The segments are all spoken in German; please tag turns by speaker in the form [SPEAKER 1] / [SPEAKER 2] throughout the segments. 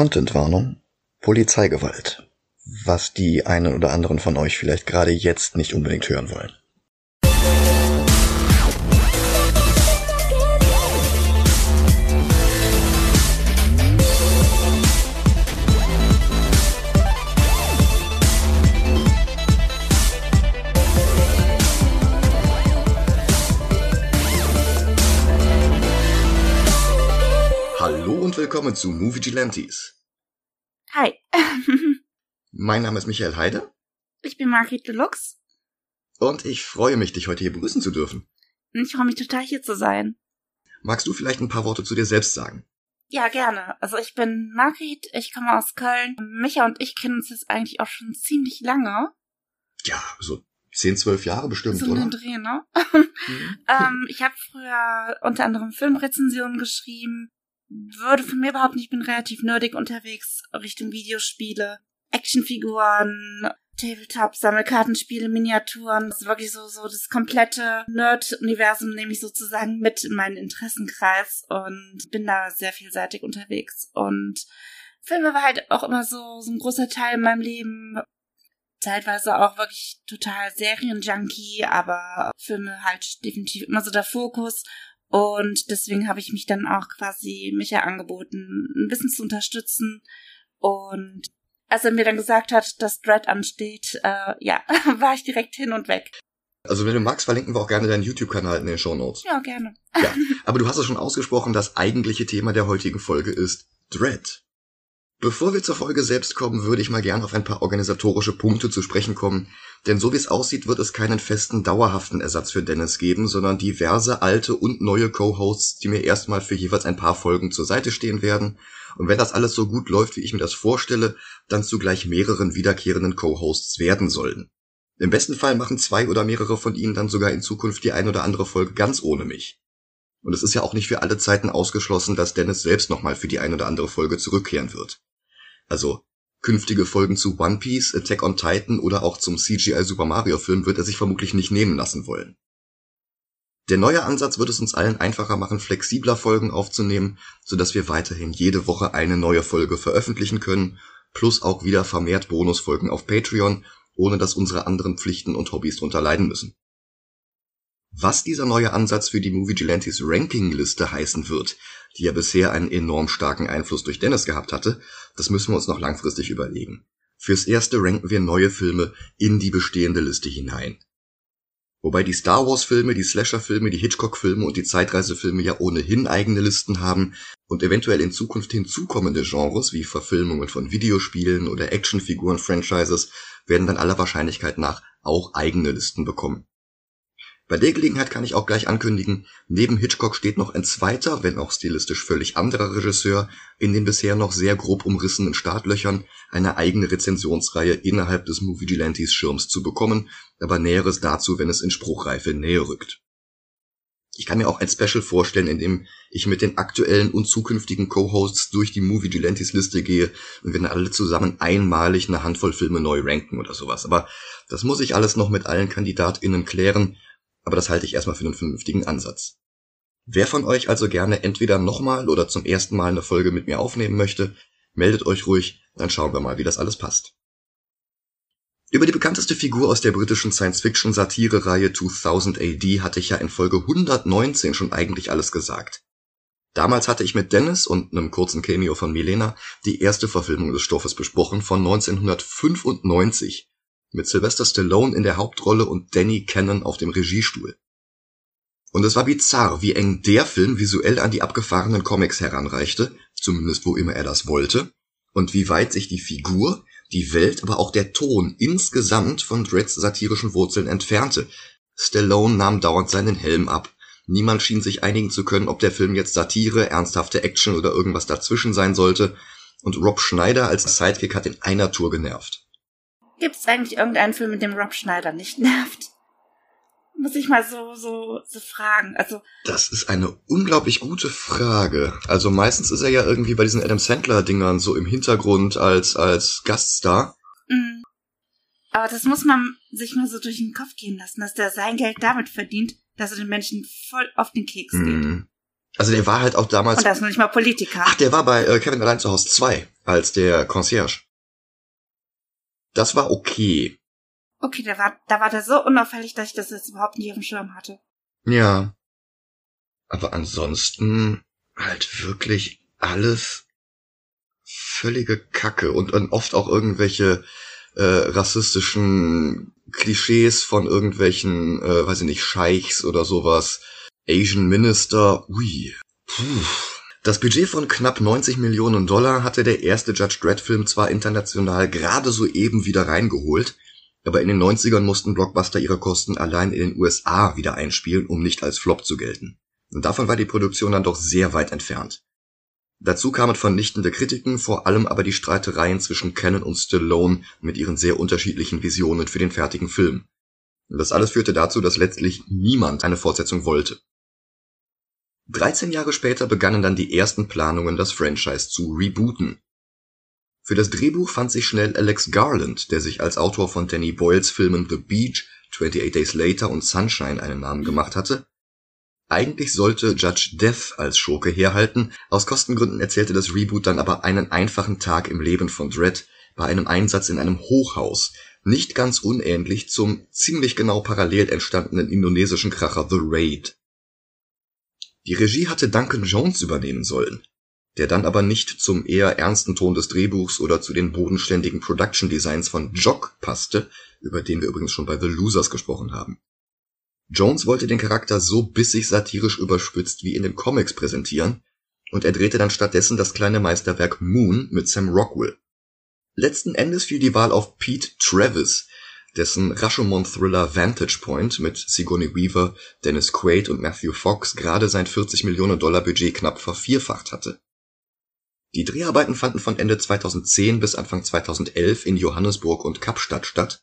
[SPEAKER 1] Contentwarnung. Polizeigewalt. Was die einen oder anderen von euch vielleicht gerade jetzt nicht unbedingt hören wollen. Willkommen zu Movie Gilantes.
[SPEAKER 2] Hi,
[SPEAKER 1] Mein Name ist Michael Heide
[SPEAKER 2] ich bin Margret Deluxe
[SPEAKER 1] und ich freue mich, dich heute hier begrüßen zu dürfen.
[SPEAKER 2] ich freue mich total hier zu sein.
[SPEAKER 1] Magst du vielleicht ein paar Worte zu dir selbst sagen?
[SPEAKER 2] Ja, gerne. Also ich bin Margret, ich komme aus Köln. Micha und ich kennen uns jetzt eigentlich auch schon ziemlich lange.
[SPEAKER 1] Ja, so 10, 12 Jahre bestimmt,
[SPEAKER 2] so
[SPEAKER 1] oder?
[SPEAKER 2] einen Dreh, ne?
[SPEAKER 1] Mhm.
[SPEAKER 2] ähm, ich habe früher unter anderem Filmrezensionen geschrieben. Würde von mir behaupten, ich bin relativ nerdig unterwegs Richtung Videospiele, Actionfiguren, Tabletop, Sammelkartenspiele, Miniaturen. Das ist wirklich so, so das komplette Nerd-Universum nehme ich sozusagen mit in meinen Interessenkreis und bin da sehr vielseitig unterwegs. Und Filme war halt auch immer so, so ein großer Teil in meinem Leben. Teilweise auch wirklich total Serienjunkie, aber Filme halt definitiv immer so der Fokus. Und deswegen habe ich mich dann auch quasi Micha angeboten, ein bisschen zu unterstützen. Und als er mir dann gesagt hat, dass Dread ansteht, äh, ja, war ich direkt hin und weg.
[SPEAKER 1] Also wenn du magst, verlinken wir auch gerne deinen YouTube-Kanal in den Show Notes.
[SPEAKER 2] Ja, gerne.
[SPEAKER 1] Ja, aber du hast es schon ausgesprochen, das eigentliche Thema der heutigen Folge ist Dread. Bevor wir zur Folge selbst kommen, würde ich mal gern auf ein paar organisatorische Punkte zu sprechen kommen, denn so wie es aussieht, wird es keinen festen, dauerhaften Ersatz für Dennis geben, sondern diverse alte und neue Co-Hosts, die mir erstmal für jeweils ein paar Folgen zur Seite stehen werden. Und wenn das alles so gut läuft, wie ich mir das vorstelle, dann zugleich mehreren wiederkehrenden Co-Hosts werden sollen. Im besten Fall machen zwei oder mehrere von ihnen dann sogar in Zukunft die ein oder andere Folge ganz ohne mich. Und es ist ja auch nicht für alle Zeiten ausgeschlossen, dass Dennis selbst nochmal für die ein oder andere Folge zurückkehren wird. Also künftige Folgen zu One Piece, Attack on Titan oder auch zum CGI Super Mario Film wird er sich vermutlich nicht nehmen lassen wollen. Der neue Ansatz wird es uns allen einfacher machen, flexibler Folgen aufzunehmen, sodass wir weiterhin jede Woche eine neue Folge veröffentlichen können, plus auch wieder vermehrt Bonusfolgen auf Patreon, ohne dass unsere anderen Pflichten und Hobbys drunter leiden müssen. Was dieser neue Ansatz für die Movie Gilantes Ranking-Liste heißen wird, die ja bisher einen enorm starken Einfluss durch Dennis gehabt hatte, das müssen wir uns noch langfristig überlegen. Fürs erste ranken wir neue Filme in die bestehende Liste hinein. Wobei die Star Wars Filme, die Slasher Filme, die Hitchcock Filme und die Zeitreisefilme ja ohnehin eigene Listen haben und eventuell in Zukunft hinzukommende Genres wie Verfilmungen von Videospielen oder Actionfiguren Franchises werden dann aller Wahrscheinlichkeit nach auch eigene Listen bekommen. Bei der Gelegenheit kann ich auch gleich ankündigen, neben Hitchcock steht noch ein zweiter, wenn auch stilistisch völlig anderer Regisseur in den bisher noch sehr grob umrissenen Startlöchern eine eigene Rezensionsreihe innerhalb des Movie Gilantes Schirms zu bekommen, aber Näheres dazu, wenn es in Spruchreife näher rückt. Ich kann mir auch ein Special vorstellen, in dem ich mit den aktuellen und zukünftigen Co-Hosts durch die Movie Gilantes Liste gehe und wir dann alle zusammen einmalig eine Handvoll Filme neu ranken oder sowas. Aber das muss ich alles noch mit allen KandidatInnen klären, aber das halte ich erstmal für einen vernünftigen Ansatz. Wer von euch also gerne entweder nochmal oder zum ersten Mal eine Folge mit mir aufnehmen möchte, meldet euch ruhig, dann schauen wir mal, wie das alles passt. Über die bekannteste Figur aus der britischen Science-Fiction-Satire-Reihe 2000 AD hatte ich ja in Folge 119 schon eigentlich alles gesagt. Damals hatte ich mit Dennis und einem kurzen Cameo von Milena die erste Verfilmung des Stoffes besprochen von 1995 mit Sylvester Stallone in der Hauptrolle und Danny Cannon auf dem Regiestuhl. Und es war bizarr, wie eng der Film visuell an die abgefahrenen Comics heranreichte, zumindest wo immer er das wollte, und wie weit sich die Figur, die Welt, aber auch der Ton insgesamt von Dreads satirischen Wurzeln entfernte. Stallone nahm dauernd seinen Helm ab. Niemand schien sich einigen zu können, ob der Film jetzt Satire, ernsthafte Action oder irgendwas dazwischen sein sollte. Und Rob Schneider als Sidekick hat in einer Tour genervt.
[SPEAKER 2] Gibt es eigentlich irgendeinen Film, mit dem Rob Schneider nicht nervt? Muss ich mal so, so, so fragen. Also,
[SPEAKER 1] Das ist eine unglaublich gute Frage. Also meistens ist er ja irgendwie bei diesen Adam Sandler-Dingern so im Hintergrund als, als Gaststar.
[SPEAKER 2] mh. aber das muss man sich mal so durch den Kopf gehen lassen, dass der sein Geld damit verdient, dass er den Menschen voll auf den Keks geht.
[SPEAKER 1] Mhm. Also der war halt auch damals.
[SPEAKER 2] Und das ist noch nicht mal Politiker.
[SPEAKER 1] Ach, der war bei äh, Kevin allein zu Hause 2. als der Concierge. Das war okay.
[SPEAKER 2] Okay, da war, da war der so unauffällig, dass ich das jetzt überhaupt nicht auf dem Schirm hatte.
[SPEAKER 1] Ja. Aber ansonsten halt wirklich alles völlige Kacke und, und oft auch irgendwelche äh, rassistischen Klischees von irgendwelchen, äh, weiß ich nicht, Scheichs oder sowas. Asian Minister, ui. Puh. Das Budget von knapp 90 Millionen Dollar hatte der erste Judge Dredd Film zwar international gerade soeben wieder reingeholt, aber in den 90ern mussten Blockbuster ihre Kosten allein in den USA wieder einspielen, um nicht als Flop zu gelten. Und davon war die Produktion dann doch sehr weit entfernt. Dazu kamen vernichtende Kritiken, vor allem aber die Streitereien zwischen Cannon und Stallone mit ihren sehr unterschiedlichen Visionen für den fertigen Film. Das alles führte dazu, dass letztlich niemand eine Fortsetzung wollte. 13 Jahre später begannen dann die ersten Planungen, das Franchise zu rebooten. Für das Drehbuch fand sich schnell Alex Garland, der sich als Autor von Danny Boyles Filmen The Beach, 28 Days Later und Sunshine einen Namen gemacht hatte eigentlich sollte Judge Death als Schurke herhalten, aus Kostengründen erzählte das Reboot dann aber einen einfachen Tag im Leben von Dredd bei einem Einsatz in einem Hochhaus, nicht ganz unähnlich zum ziemlich genau parallel entstandenen indonesischen Kracher The Raid. Die Regie hatte Duncan Jones übernehmen sollen, der dann aber nicht zum eher ernsten Ton des Drehbuchs oder zu den bodenständigen Production Designs von Jock passte, über den wir übrigens schon bei The Losers gesprochen haben Jones wollte den Charakter so bissig satirisch überspitzt wie in den Comics präsentieren, und er drehte dann stattdessen das kleine Meisterwerk Moon mit Sam Rockwell. Letzten Endes fiel die Wahl auf Pete Travis, dessen Rashomon-Thriller Vantage Point mit Sigourney Weaver, Dennis Quaid und Matthew Fox gerade sein 40 Millionen Dollar Budget knapp vervierfacht hatte. Die Dreharbeiten fanden von Ende 2010 bis Anfang 2011 in Johannesburg und Kapstadt statt.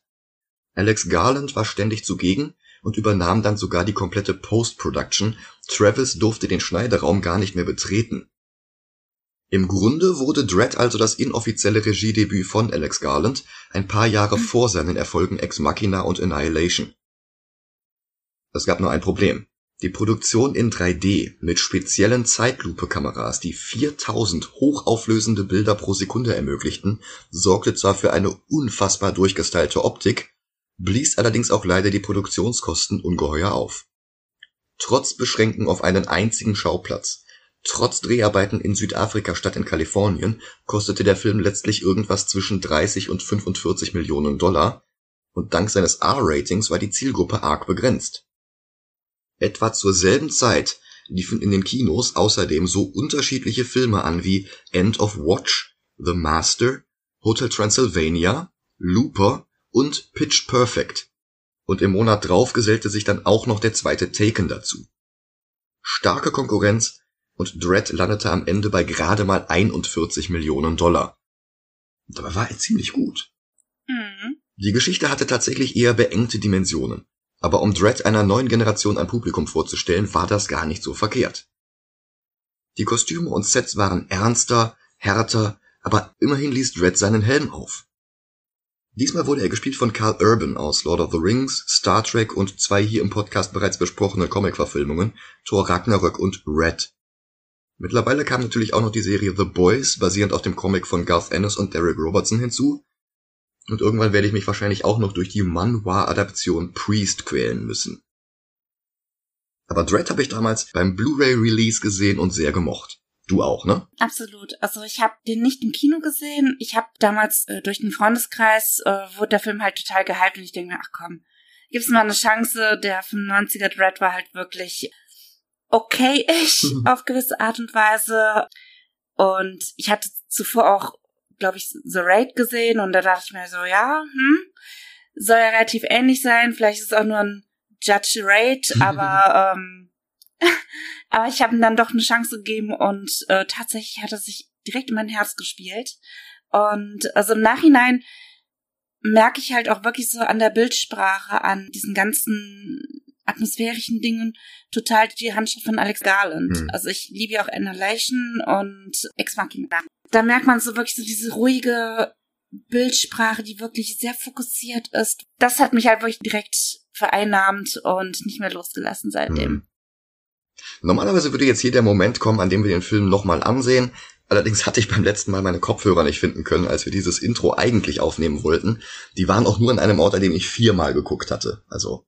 [SPEAKER 1] Alex Garland war ständig zugegen und übernahm dann sogar die komplette Post-Production, Travis durfte den Schneideraum gar nicht mehr betreten. Im Grunde wurde Dread also das inoffizielle Regiedebüt von Alex Garland, ein paar Jahre vor seinen Erfolgen Ex Machina und Annihilation. Es gab nur ein Problem. Die Produktion in 3D mit speziellen Zeitlupe-Kameras, die 4000 hochauflösende Bilder pro Sekunde ermöglichten, sorgte zwar für eine unfassbar durchgestylte Optik, blies allerdings auch leider die Produktionskosten ungeheuer auf. Trotz Beschränkung auf einen einzigen Schauplatz, trotz Dreharbeiten in Südafrika statt in Kalifornien, kostete der Film letztlich irgendwas zwischen 30 und 45 Millionen Dollar, und dank seines R-Ratings war die Zielgruppe arg begrenzt. Etwa zur selben Zeit liefen in den Kinos außerdem so unterschiedliche Filme an wie End of Watch, The Master, Hotel Transylvania, Looper und Pitch Perfect. Und im Monat drauf gesellte sich dann auch noch der zweite Taken dazu. Starke Konkurrenz und Dredd landete am Ende bei gerade mal 41 Millionen Dollar. Dabei war er ziemlich gut. Mhm. Die Geschichte hatte tatsächlich eher beengte Dimensionen. Aber um Dredd einer neuen Generation an Publikum vorzustellen, war das gar nicht so verkehrt. Die Kostüme und Sets waren ernster, härter, aber immerhin ließ Dredd seinen Helm auf. Diesmal wurde er gespielt von Carl Urban aus Lord of the Rings, Star Trek und zwei hier im Podcast bereits besprochene Comic-Verfilmungen, Thor Ragnarök und Red. Mittlerweile kam natürlich auch noch die Serie The Boys, basierend auf dem Comic von Garth Ennis und Derek Robertson hinzu. Und irgendwann werde ich mich wahrscheinlich auch noch durch die Manhwa-Adaption Priest quälen müssen. Aber Dread habe ich damals beim Blu-ray-Release gesehen und sehr gemocht. Du auch, ne?
[SPEAKER 2] Absolut. Also ich habe den nicht im Kino gesehen. Ich habe damals äh, durch den Freundeskreis äh, wurde der Film halt total gehypt und ich denke mir, ach komm, gibt's mal eine Chance. Der 95er Dread war halt wirklich okay-ish auf gewisse Art und Weise. Und ich hatte zuvor auch, glaube ich, The Raid gesehen und da dachte ich mir so, ja, hm, soll ja relativ ähnlich sein. Vielleicht ist es auch nur ein Judge Raid, aber ähm, Aber ich habe ihm dann doch eine Chance gegeben und äh, tatsächlich hat er sich direkt in mein Herz gespielt. Und also im Nachhinein merke ich halt auch wirklich so an der Bildsprache, an diesen ganzen atmosphärischen Dingen total die Handschrift von Alex Garland. Mhm. Also ich liebe ja auch Annihilation und Ex Machina. Da merkt man so wirklich so diese ruhige Bildsprache, die wirklich sehr fokussiert ist. Das hat mich halt wirklich direkt vereinnahmt und nicht mehr losgelassen seitdem. Mhm.
[SPEAKER 1] Normalerweise würde jetzt hier der Moment kommen, an dem wir den Film nochmal ansehen, Allerdings hatte ich beim letzten Mal meine Kopfhörer nicht finden können, als wir dieses Intro eigentlich aufnehmen wollten. Die waren auch nur an einem Ort, an dem ich viermal geguckt hatte. Also.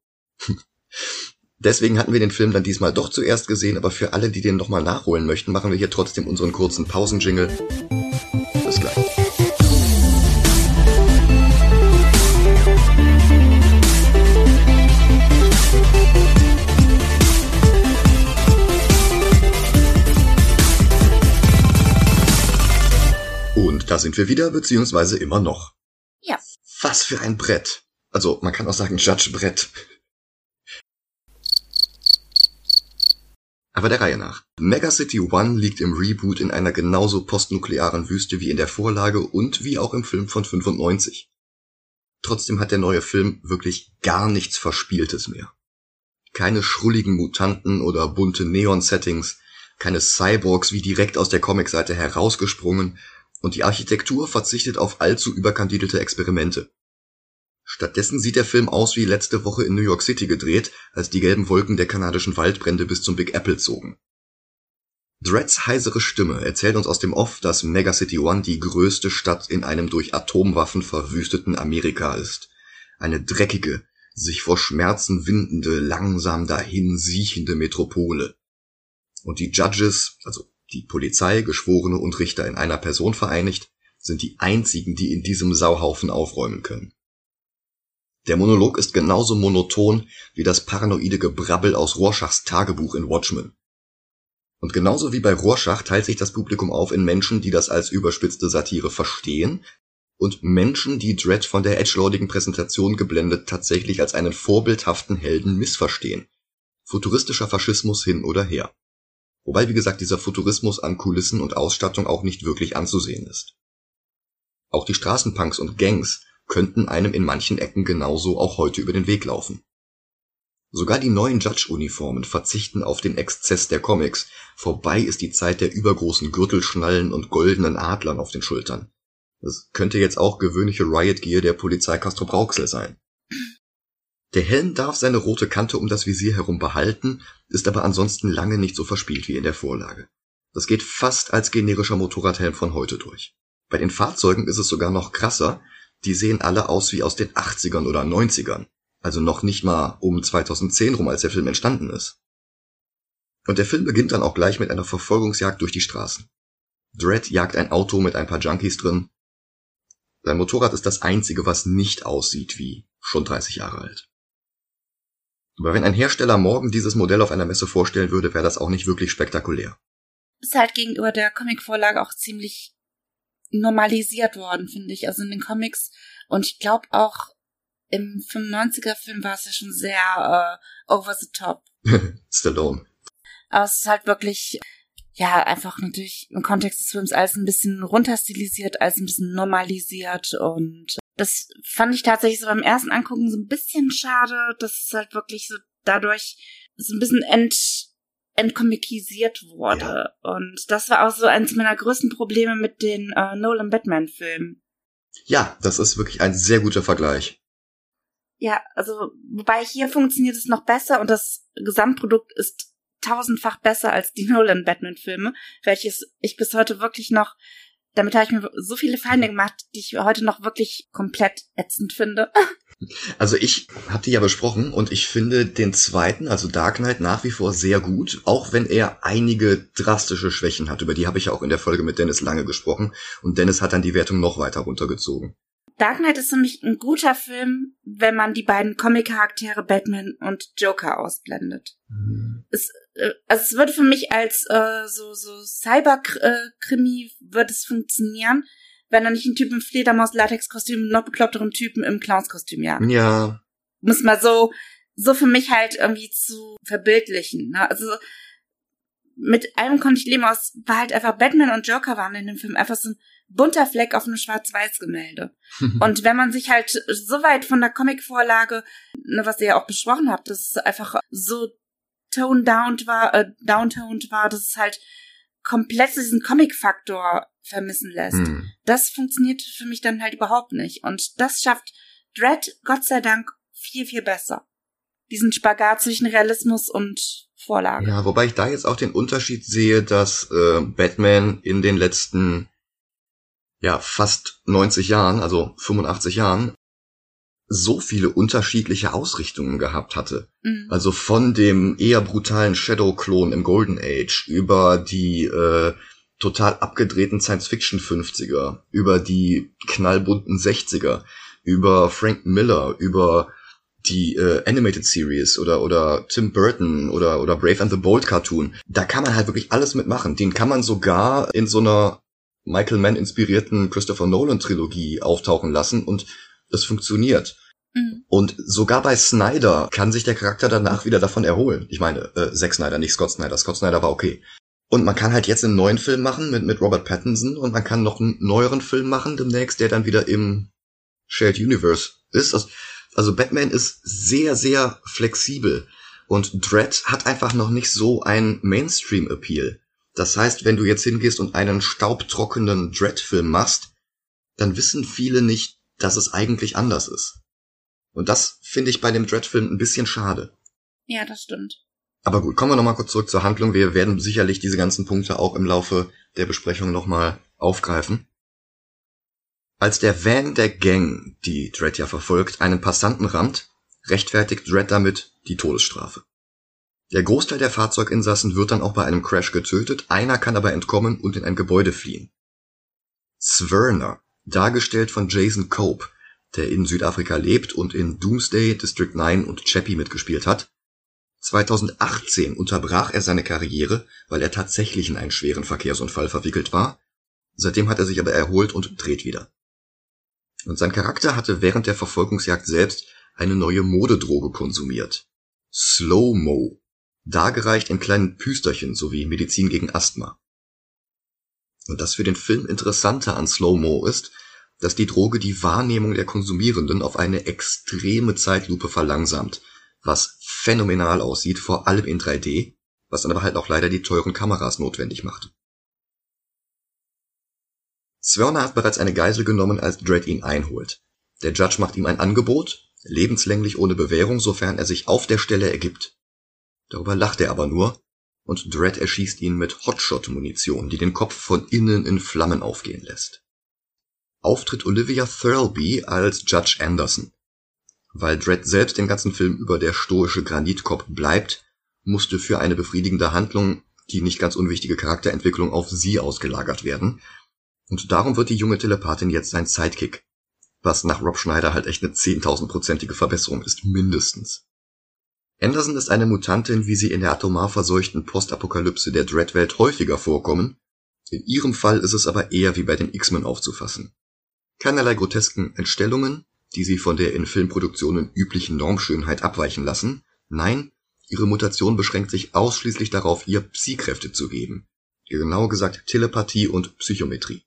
[SPEAKER 1] Deswegen hatten wir den Film dann diesmal doch zuerst gesehen, aber für alle, die den nochmal nachholen möchten, machen wir hier trotzdem unseren kurzen Pausenjingle. Bis gleich. Und da sind wir wieder, beziehungsweise immer noch.
[SPEAKER 2] Ja.
[SPEAKER 1] Was für ein Brett. Also, man kann auch sagen Judge Brett. Aber der Reihe nach. Mega City One liegt im Reboot in einer genauso postnuklearen Wüste wie in der Vorlage und wie auch im Film von 95. Trotzdem hat der neue Film wirklich gar nichts Verspieltes mehr. Keine schrulligen Mutanten oder bunte Neon-Settings, keine Cyborgs wie direkt aus der Comicseite herausgesprungen und die Architektur verzichtet auf allzu überkandidelte Experimente. Stattdessen sieht der Film aus wie letzte Woche in New York City gedreht, als die gelben Wolken der kanadischen Waldbrände bis zum Big Apple zogen. Dreads heisere Stimme erzählt uns aus dem Off, dass Mega City One die größte Stadt in einem durch Atomwaffen verwüsteten Amerika ist. Eine dreckige, sich vor Schmerzen windende, langsam dahin siechende Metropole. Und die Judges, also die Polizei, Geschworene und Richter in einer Person vereinigt, sind die einzigen, die in diesem Sauhaufen aufräumen können. Der Monolog ist genauso monoton wie das paranoide Gebrabbel aus Rorschachs Tagebuch in Watchmen. Und genauso wie bei Rorschach teilt sich das Publikum auf in Menschen, die das als überspitzte Satire verstehen und Menschen, die Dredd von der edgelordigen Präsentation geblendet tatsächlich als einen vorbildhaften Helden missverstehen. Futuristischer Faschismus hin oder her. Wobei, wie gesagt, dieser Futurismus an Kulissen und Ausstattung auch nicht wirklich anzusehen ist. Auch die Straßenpunks und Gangs könnten einem in manchen Ecken genauso auch heute über den Weg laufen. Sogar die neuen Judge-Uniformen verzichten auf den Exzess der Comics, vorbei ist die Zeit der übergroßen Gürtelschnallen und goldenen Adlern auf den Schultern. Das könnte jetzt auch gewöhnliche Riot Gear der Polizei Castro Brauxel sein. Der Helm darf seine rote Kante um das Visier herum behalten, ist aber ansonsten lange nicht so verspielt wie in der Vorlage. Das geht fast als generischer Motorradhelm von heute durch. Bei den Fahrzeugen ist es sogar noch krasser, die sehen alle aus wie aus den 80ern oder 90ern. Also noch nicht mal um 2010 rum, als der Film entstanden ist. Und der Film beginnt dann auch gleich mit einer Verfolgungsjagd durch die Straßen. Dredd jagt ein Auto mit ein paar Junkies drin. Sein Motorrad ist das einzige, was nicht aussieht wie schon 30 Jahre alt. Aber wenn ein Hersteller morgen dieses Modell auf einer Messe vorstellen würde, wäre das auch nicht wirklich spektakulär.
[SPEAKER 2] Ist halt gegenüber der Comicvorlage auch ziemlich normalisiert worden, finde ich. Also in den Comics. Und ich glaube auch im 95er-Film war es ja schon sehr äh, over the top.
[SPEAKER 1] Stallone.
[SPEAKER 2] Aber es ist halt wirklich, ja, einfach natürlich im Kontext des Films alles ein bisschen runterstilisiert, alles ein bisschen normalisiert und das fand ich tatsächlich so beim ersten Angucken so ein bisschen schade, dass es halt wirklich so dadurch so ein bisschen ent, entkomikisiert wurde. Ja. Und das war auch so eines meiner größten Probleme mit den äh, Nolan Batman-Filmen.
[SPEAKER 1] Ja, das ist wirklich ein sehr guter Vergleich.
[SPEAKER 2] Ja, also, wobei hier funktioniert es noch besser und das Gesamtprodukt ist tausendfach besser als die Nolan Batman-Filme, welches ich bis heute wirklich noch damit habe ich mir so viele Feinde gemacht, die ich heute noch wirklich komplett ätzend finde.
[SPEAKER 1] Also ich habe die ja besprochen und ich finde den zweiten, also Dark Knight, nach wie vor sehr gut, auch wenn er einige drastische Schwächen hat. Über die habe ich ja auch in der Folge mit Dennis lange gesprochen und Dennis hat dann die Wertung noch weiter runtergezogen.
[SPEAKER 2] Dark Knight ist für mich ein guter Film, wenn man die beiden Comic-Charaktere Batman und Joker ausblendet. Mhm. Es, also es würde für mich als äh, so, so Cyber-Krimi würde es funktionieren, wenn er nicht einen Typen im Fledermaus-Latex-Kostüm noch bekloppteren Typen im Clowns-Kostüm jagt.
[SPEAKER 1] Ja.
[SPEAKER 2] Muss mal so, so für mich halt irgendwie zu verbildlichen. Ne? Also mit allem konnte ich leben aus, war halt einfach Batman und Joker waren in dem Film einfach so ein bunter Fleck auf einem Schwarz-Weiß-Gemälde. und wenn man sich halt so weit von der Comic-Vorlage, ne, was ihr ja auch besprochen habt, dass es einfach so toned down war, äh, downtoned war, dass es halt komplett diesen Comic-Faktor vermissen lässt. Hm. Das funktioniert für mich dann halt überhaupt nicht. Und das schafft Dread, Gott sei Dank, viel, viel besser. Diesen Spagat zwischen Realismus und Vorlage.
[SPEAKER 1] Ja, wobei ich da jetzt auch den Unterschied sehe, dass äh, Batman in den letzten ja fast 90 Jahren, also 85 Jahren, so viele unterschiedliche Ausrichtungen gehabt hatte.
[SPEAKER 2] Mhm.
[SPEAKER 1] Also von dem eher brutalen Shadow-Klon im Golden Age über die äh, total abgedrehten Science-Fiction-50er, über die knallbunten 60er, über Frank Miller, über die äh, Animated Series oder oder Tim Burton oder oder Brave and the Bold Cartoon. Da kann man halt wirklich alles mitmachen. Den kann man sogar in so einer Michael Mann inspirierten Christopher Nolan Trilogie auftauchen lassen und es funktioniert.
[SPEAKER 2] Mhm.
[SPEAKER 1] Und sogar bei Snyder kann sich der Charakter danach wieder davon erholen. Ich meine, äh, Zack Snyder, nicht Scott Snyder. Scott Snyder war okay. Und man kann halt jetzt einen neuen Film machen mit, mit Robert Pattinson und man kann noch einen neueren Film machen demnächst, der dann wieder im Shared Universe ist. Also, also Batman ist sehr, sehr flexibel. Und Dread hat einfach noch nicht so einen Mainstream-Appeal. Das heißt, wenn du jetzt hingehst und einen staubtrockenen Dread-Film machst, dann wissen viele nicht, dass es eigentlich anders ist. Und das finde ich bei dem Dread-Film ein bisschen schade.
[SPEAKER 2] Ja, das stimmt.
[SPEAKER 1] Aber gut, kommen wir nochmal kurz zurück zur Handlung. Wir werden sicherlich diese ganzen Punkte auch im Laufe der Besprechung nochmal aufgreifen. Als der Van der Gang, die Dredd ja verfolgt, einen Passanten rammt, rechtfertigt Dredd damit die Todesstrafe. Der Großteil der Fahrzeuginsassen wird dann auch bei einem Crash getötet, einer kann aber entkommen und in ein Gebäude fliehen. Swerner, dargestellt von Jason Cope, der in Südafrika lebt und in Doomsday, District 9 und Chappie mitgespielt hat. 2018 unterbrach er seine Karriere, weil er tatsächlich in einen schweren Verkehrsunfall verwickelt war. Seitdem hat er sich aber erholt und dreht wieder. Und sein Charakter hatte während der Verfolgungsjagd selbst eine neue Modedroge konsumiert. Slow-Mo. Dargereicht in kleinen Püsterchen sowie Medizin gegen Asthma. Und das für den Film Interessante an Slow-Mo ist, dass die Droge die Wahrnehmung der Konsumierenden auf eine extreme Zeitlupe verlangsamt, was phänomenal aussieht, vor allem in 3D, was dann aber halt auch leider die teuren Kameras notwendig macht. Zwörner hat bereits eine Geisel genommen, als Dredd ihn einholt. Der Judge macht ihm ein Angebot, lebenslänglich ohne Bewährung, sofern er sich auf der Stelle ergibt. Darüber lacht er aber nur, und Dredd erschießt ihn mit Hotshot-Munition, die den Kopf von innen in Flammen aufgehen lässt. Auftritt Olivia Thirlby als Judge Anderson. Weil Dredd selbst den ganzen Film über der stoische Granitkopf bleibt, musste für eine befriedigende Handlung die nicht ganz unwichtige Charakterentwicklung auf sie ausgelagert werden. Und darum wird die junge Telepathin jetzt sein Sidekick. Was nach Rob Schneider halt echt eine 10.000-prozentige Verbesserung ist, mindestens. Anderson ist eine Mutantin, wie sie in der atomar verseuchten Postapokalypse der Dreadwelt häufiger vorkommen. In ihrem Fall ist es aber eher wie bei den X-Men aufzufassen. Keinerlei grotesken Entstellungen, die sie von der in Filmproduktionen üblichen Normschönheit abweichen lassen. Nein, ihre Mutation beschränkt sich ausschließlich darauf, ihr Psi-Kräfte zu geben. Genau gesagt Telepathie und Psychometrie.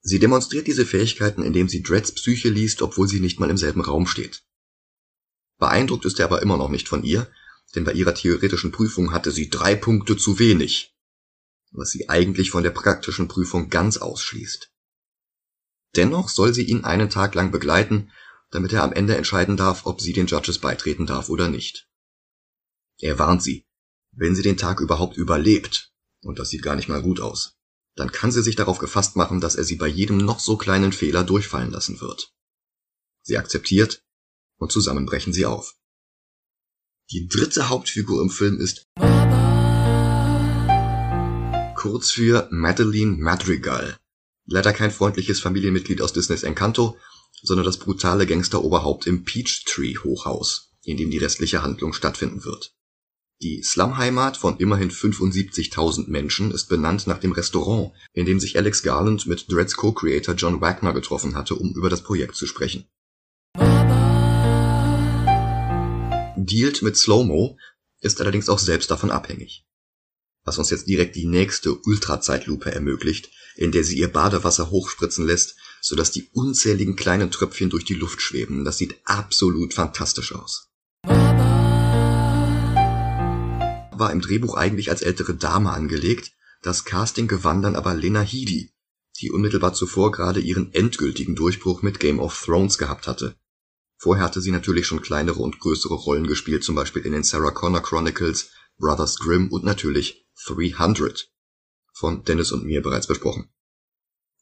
[SPEAKER 1] Sie demonstriert diese Fähigkeiten, indem sie Dreads Psyche liest, obwohl sie nicht mal im selben Raum steht. Beeindruckt ist er aber immer noch nicht von ihr, denn bei ihrer theoretischen Prüfung hatte sie drei Punkte zu wenig, was sie eigentlich von der praktischen Prüfung ganz ausschließt. Dennoch soll sie ihn einen Tag lang begleiten, damit er am Ende entscheiden darf, ob sie den Judges beitreten darf oder nicht. Er warnt sie, wenn sie den Tag überhaupt überlebt, und das sieht gar nicht mal gut aus, dann kann sie sich darauf gefasst machen, dass er sie bei jedem noch so kleinen Fehler durchfallen lassen wird. Sie akzeptiert und zusammen brechen sie auf. Die dritte Hauptfigur im Film ist kurz für Madeline Madrigal. Leider kein freundliches Familienmitglied aus Disneys Encanto, sondern das brutale Gangsteroberhaupt im Peachtree Hochhaus, in dem die restliche Handlung stattfinden wird. Die Slumheimat von immerhin 75.000 Menschen ist benannt nach dem Restaurant, in dem sich Alex Garland mit Dreads Co-Creator John Wagner getroffen hatte, um über das Projekt zu sprechen. Dealt mit Slow-Mo ist allerdings auch selbst davon abhängig. Was uns jetzt direkt die nächste Ultrazeitlupe ermöglicht, in der sie ihr Badewasser hochspritzen lässt, sodass die unzähligen kleinen Tröpfchen durch die Luft schweben. Das sieht absolut fantastisch aus. War im Drehbuch eigentlich als ältere Dame angelegt, das Casting gewann dann aber Lena Headey, die unmittelbar zuvor gerade ihren endgültigen Durchbruch mit Game of Thrones gehabt hatte. Vorher hatte sie natürlich schon kleinere und größere Rollen gespielt, zum Beispiel in den Sarah Connor Chronicles, Brothers Grimm und natürlich 300 von Dennis und mir bereits besprochen.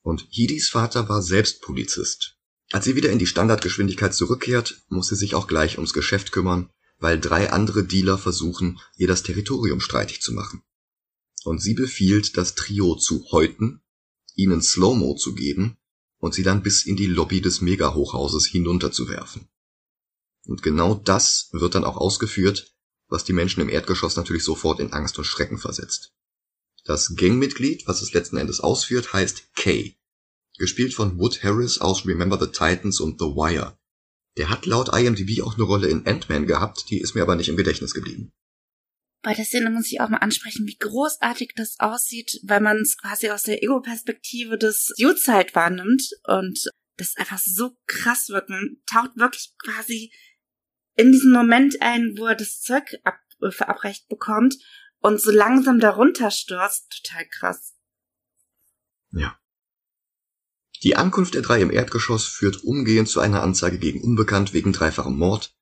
[SPEAKER 1] Und Hidis Vater war selbst Polizist. Als sie wieder in die Standardgeschwindigkeit zurückkehrt, muss sie sich auch gleich ums Geschäft kümmern, weil drei andere Dealer versuchen, ihr das Territorium streitig zu machen. Und sie befiehlt, das Trio zu häuten, ihnen Slow-Mo zu geben und sie dann bis in die Lobby des Mega-Hochhauses hinunterzuwerfen. Und genau das wird dann auch ausgeführt, was die Menschen im Erdgeschoss natürlich sofort in Angst und Schrecken versetzt. Das Gangmitglied, was es letzten Endes ausführt, heißt Kay. Gespielt von Wood Harris aus Remember the Titans und The Wire. Der hat laut IMDb auch eine Rolle in Ant-Man gehabt, die ist mir aber nicht im Gedächtnis geblieben.
[SPEAKER 2] Bei der Szene muss ich auch mal ansprechen, wie großartig das aussieht, weil man es quasi aus der Ego-Perspektive des Youths halt wahrnimmt und das einfach so krass wird. Man taucht wirklich quasi in diesen Moment ein, wo er das Zeug ab, äh, verabreicht bekommt und so langsam darunter stürzt. Total krass.
[SPEAKER 1] Ja. Die Ankunft der drei im Erdgeschoss führt umgehend zu einer Anzeige gegen Unbekannt wegen dreifachem Mord,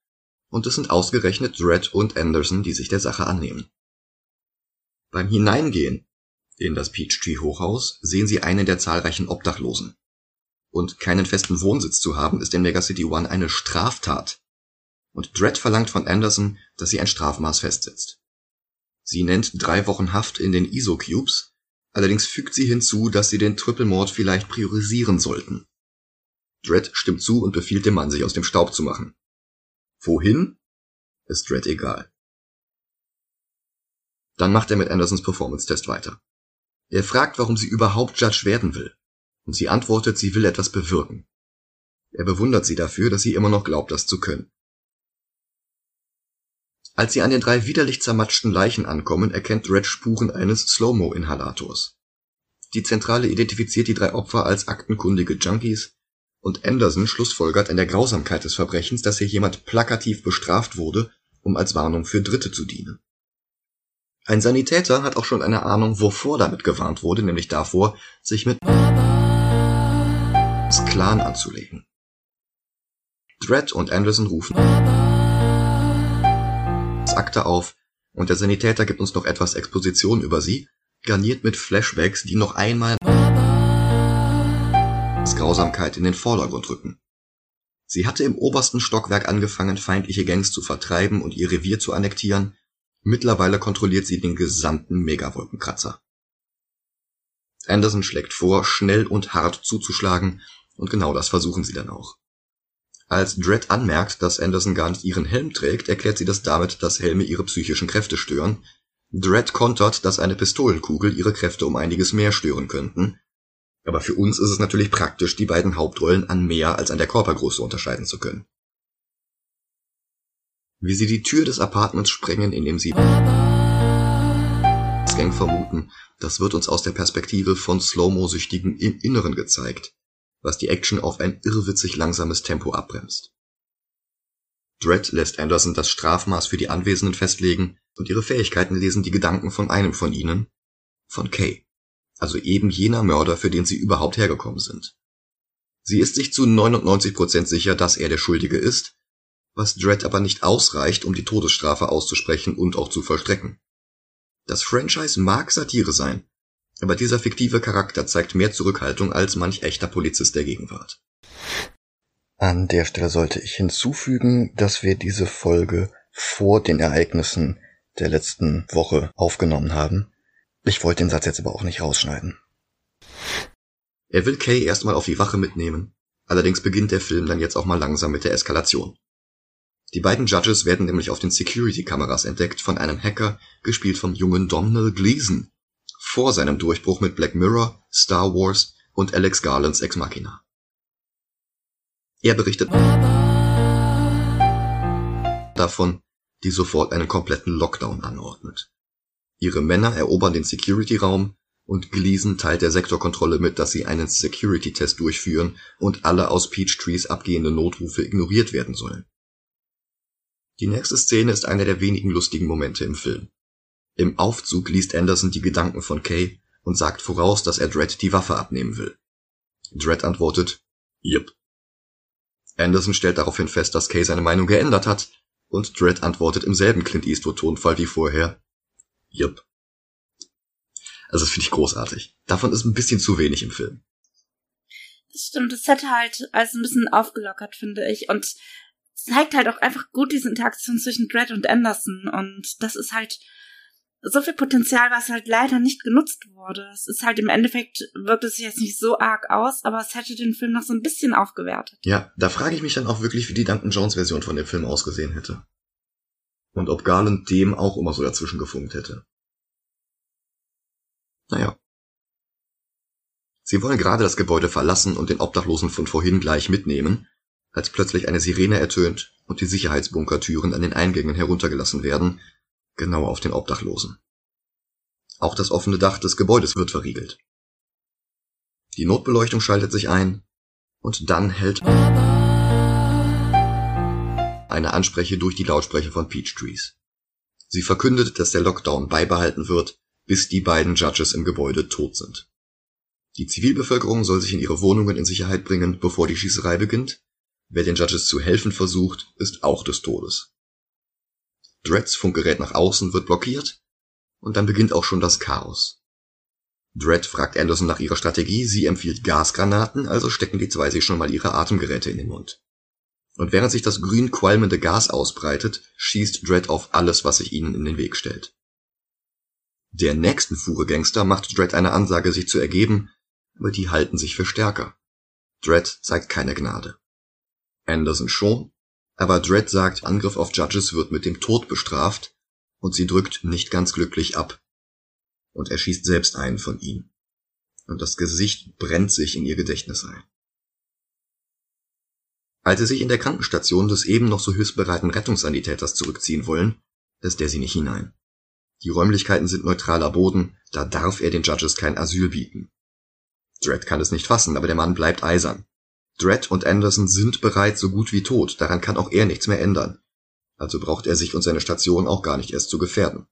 [SPEAKER 1] und es sind ausgerechnet Dredd und Anderson, die sich der Sache annehmen. Beim Hineingehen in das Peachtree Hochhaus sehen sie einen der zahlreichen Obdachlosen. Und keinen festen Wohnsitz zu haben, ist in Megacity One eine Straftat. Und Dredd verlangt von Anderson, dass sie ein Strafmaß festsetzt. Sie nennt drei Wochen Haft in den ISO-Cubes, allerdings fügt sie hinzu, dass sie den Triple-Mord vielleicht priorisieren sollten. Dredd stimmt zu und befiehlt dem Mann, sich aus dem Staub zu machen. Wohin? Ist Dredd egal. Dann macht er mit Andersons Performance-Test weiter. Er fragt, warum sie überhaupt Judge werden will. Und sie antwortet, sie will etwas bewirken. Er bewundert sie dafür, dass sie immer noch glaubt, das zu können. Als sie an den drei widerlich zermatschten Leichen ankommen, erkennt Dredd Spuren eines Slow-Mo-Inhalators. Die Zentrale identifiziert die drei Opfer als aktenkundige Junkies und Anderson schlussfolgert an der Grausamkeit des Verbrechens, dass hier jemand plakativ bestraft wurde, um als Warnung für Dritte zu dienen. Ein Sanitäter hat auch schon eine Ahnung, wovor damit gewarnt wurde, nämlich davor, sich mit Clan anzulegen. Dredd und Anderson rufen Akte auf und der Sanitäter gibt uns noch etwas Exposition über sie, garniert mit Flashbacks, die noch einmal Grausamkeit in den Vordergrund rücken. Sie hatte im obersten Stockwerk angefangen, feindliche Gangs zu vertreiben und ihr Revier zu annektieren, mittlerweile kontrolliert sie den gesamten Megawolkenkratzer. Anderson schlägt vor, schnell und hart zuzuschlagen, und genau das versuchen sie dann auch. Als Dredd anmerkt, dass Anderson gar nicht ihren Helm trägt, erklärt sie das damit, dass Helme ihre psychischen Kräfte stören. Dredd kontert, dass eine Pistolenkugel ihre Kräfte um einiges mehr stören könnten. Aber für uns ist es natürlich praktisch, die beiden Hauptrollen an mehr als an der Körpergröße unterscheiden zu können. Wie sie die Tür des Apartments sprengen, indem sie Gang vermuten, das wird uns aus der Perspektive von Slow-Mo-Süchtigen im Inneren gezeigt was die Action auf ein irrwitzig langsames Tempo abbremst. Dredd lässt Anderson das Strafmaß für die Anwesenden festlegen und ihre Fähigkeiten lesen die Gedanken von einem von ihnen, von Kay, also eben jener Mörder, für den sie überhaupt hergekommen sind. Sie ist sich zu 99% sicher, dass er der Schuldige ist, was Dredd aber nicht ausreicht, um die Todesstrafe auszusprechen und auch zu vollstrecken. Das Franchise mag Satire sein, aber dieser fiktive Charakter zeigt mehr Zurückhaltung als manch echter Polizist der Gegenwart. An der Stelle sollte ich hinzufügen, dass wir diese Folge vor den Ereignissen der letzten Woche aufgenommen haben. Ich wollte den Satz jetzt aber auch nicht rausschneiden. Er will Kay erstmal auf die Wache mitnehmen, allerdings beginnt der Film dann jetzt auch mal langsam mit der Eskalation. Die beiden Judges werden nämlich auf den Security-Kameras entdeckt von einem Hacker, gespielt vom jungen Domhnall Gleeson, vor seinem Durchbruch mit Black Mirror, Star Wars und Alex Garlands Ex Machina. Er berichtet davon, die sofort einen kompletten Lockdown anordnet. Ihre Männer erobern den Security-Raum und Gleason teilt der Sektorkontrolle mit, dass sie einen Security-Test durchführen und alle aus Peachtrees abgehende Notrufe ignoriert werden sollen. Die nächste Szene ist einer der wenigen lustigen Momente im Film. Im Aufzug liest Anderson die Gedanken von Kay und sagt voraus, dass er Dredd die Waffe abnehmen will. Dredd antwortet, Yep. Anderson stellt daraufhin fest, dass Kay seine Meinung geändert hat und Dredd antwortet im selben Clint Eastwood Tonfall wie vorher, Jupp. Also das finde ich großartig. Davon ist ein bisschen zu wenig im Film.
[SPEAKER 2] Das stimmt, das hätte halt alles ein bisschen aufgelockert, finde ich. Und zeigt halt auch einfach gut diese Interaktion zwischen Dredd und Anderson. Und das ist halt so viel Potenzial, was halt leider nicht genutzt wurde. Es ist halt im Endeffekt, wirkt es sich jetzt nicht so arg aus, aber es hätte den Film noch so ein bisschen aufgewertet.
[SPEAKER 1] Ja, da frage ich mich dann auch wirklich, wie die Duncan Jones Version von dem Film ausgesehen hätte. Und ob Garland dem auch immer so dazwischen gefunkt hätte. Naja. Sie wollen gerade das Gebäude verlassen und den Obdachlosen von vorhin gleich mitnehmen, als plötzlich eine Sirene ertönt und die Sicherheitsbunkertüren an den Eingängen heruntergelassen werden, genau auf den Obdachlosen. Auch das offene Dach des Gebäudes wird verriegelt. Die Notbeleuchtung schaltet sich ein und dann hält eine Anspreche durch die Lautsprecher von Peachtrees. Sie verkündet, dass der Lockdown beibehalten wird, bis die beiden Judges im Gebäude tot sind. Die Zivilbevölkerung soll sich in ihre Wohnungen in Sicherheit bringen, bevor die Schießerei beginnt. Wer den Judges zu helfen versucht, ist auch des Todes. Dredds Funkgerät nach außen wird blockiert und dann beginnt auch schon das Chaos. Dredd fragt Anderson nach ihrer Strategie, sie empfiehlt Gasgranaten, also stecken die zwei sich schon mal ihre Atemgeräte in den Mund. Und während sich das grün qualmende Gas ausbreitet, schießt Dredd auf alles, was sich ihnen in den Weg stellt. Der nächsten Fuhre Gangster macht Dredd eine Ansage, sich zu ergeben, aber die halten sich für stärker. Dredd zeigt keine Gnade. Anderson schon, aber Dredd sagt, Angriff auf Judges wird mit dem Tod bestraft und sie drückt nicht ganz glücklich ab. Und er schießt selbst einen von ihnen. Und das Gesicht brennt sich in ihr Gedächtnis ein. Als sie sich in der Krankenstation des eben noch so hilfsbereiten Rettungssanitäters zurückziehen wollen, lässt er sie nicht hinein. Die Räumlichkeiten sind neutraler Boden, da darf er den Judges kein Asyl bieten. Dredd kann es nicht fassen, aber der Mann bleibt eisern. Dredd und Anderson sind bereits so gut wie tot, daran kann auch er nichts mehr ändern. Also braucht er sich und seine Station auch gar nicht erst zu gefährden.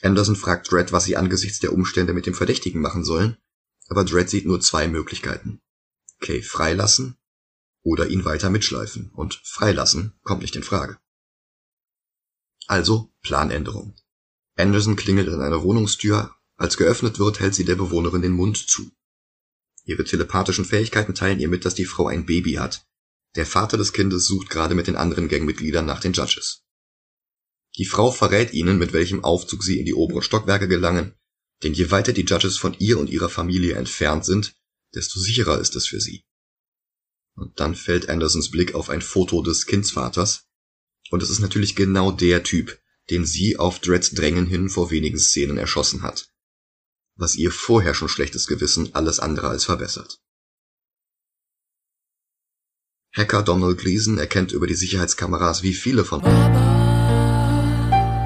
[SPEAKER 1] Anderson fragt Dredd, was sie angesichts der Umstände mit dem Verdächtigen machen sollen, aber Dredd sieht nur zwei Möglichkeiten. Kay freilassen oder ihn weiter mitschleifen, und freilassen kommt nicht in Frage. Also Planänderung. Anderson klingelt an einer Wohnungstür, als geöffnet wird, hält sie der Bewohnerin den Mund zu. Ihre telepathischen Fähigkeiten teilen ihr mit, dass die Frau ein Baby hat. Der Vater des Kindes sucht gerade mit den anderen Gangmitgliedern nach den Judges. Die Frau verrät ihnen, mit welchem Aufzug sie in die oberen Stockwerke gelangen, denn je weiter die Judges von ihr und ihrer Familie entfernt sind, desto sicherer ist es für sie. Und dann fällt Andersons Blick auf ein Foto des Kindsvaters, und es ist natürlich genau der Typ, den sie auf Dredds Drängen hin vor wenigen Szenen erschossen hat was ihr vorher schon schlechtes Gewissen alles andere als verbessert. Hacker Donald Gleason erkennt über die Sicherheitskameras, wie viele von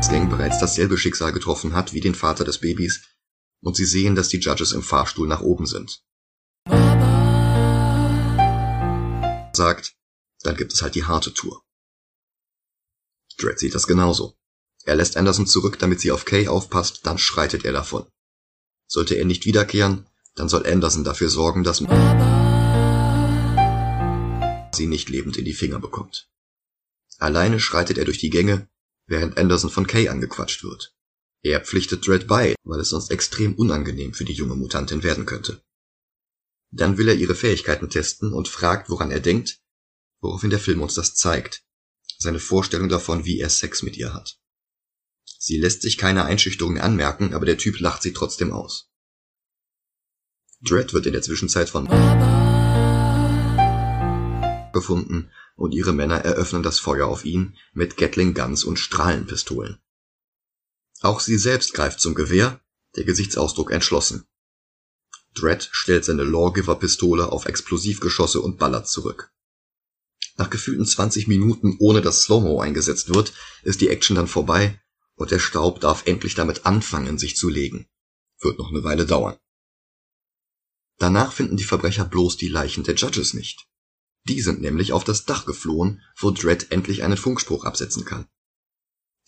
[SPEAKER 1] Gang bereits dasselbe Schicksal getroffen hat wie den Vater des Babys, und sie sehen, dass die Judges im Fahrstuhl nach oben sind. Sagt, dann gibt es halt die harte Tour. Dredd sieht das genauso. Er lässt Anderson zurück, damit sie auf Kay aufpasst, dann schreitet er davon. Sollte er nicht wiederkehren, dann soll Anderson dafür sorgen, dass sie nicht lebend in die Finger bekommt. Alleine schreitet er durch die Gänge, während Anderson von Kay angequatscht wird. Er pflichtet Dredd bei, weil es sonst extrem unangenehm für die junge Mutantin werden könnte. Dann will er ihre Fähigkeiten testen und fragt, woran er denkt, woraufhin der Film uns das zeigt. Seine Vorstellung davon, wie er Sex mit ihr hat. Sie lässt sich keine Einschüchterung anmerken, aber der Typ lacht sie trotzdem aus. Dredd wird in der Zwischenzeit von gefunden und ihre Männer eröffnen das Feuer auf ihn mit Gatling Guns und Strahlenpistolen. Auch sie selbst greift zum Gewehr, der Gesichtsausdruck entschlossen. Dredd stellt seine Lawgiver-Pistole auf Explosivgeschosse und ballert zurück. Nach gefühlten 20 Minuten, ohne dass Slow-Mo eingesetzt wird, ist die Action dann vorbei und der Staub darf endlich damit anfangen, sich zu legen. Wird noch eine Weile dauern. Danach finden die Verbrecher bloß die Leichen der Judges nicht. Die sind nämlich auf das Dach geflohen, wo Dredd endlich einen Funkspruch absetzen kann.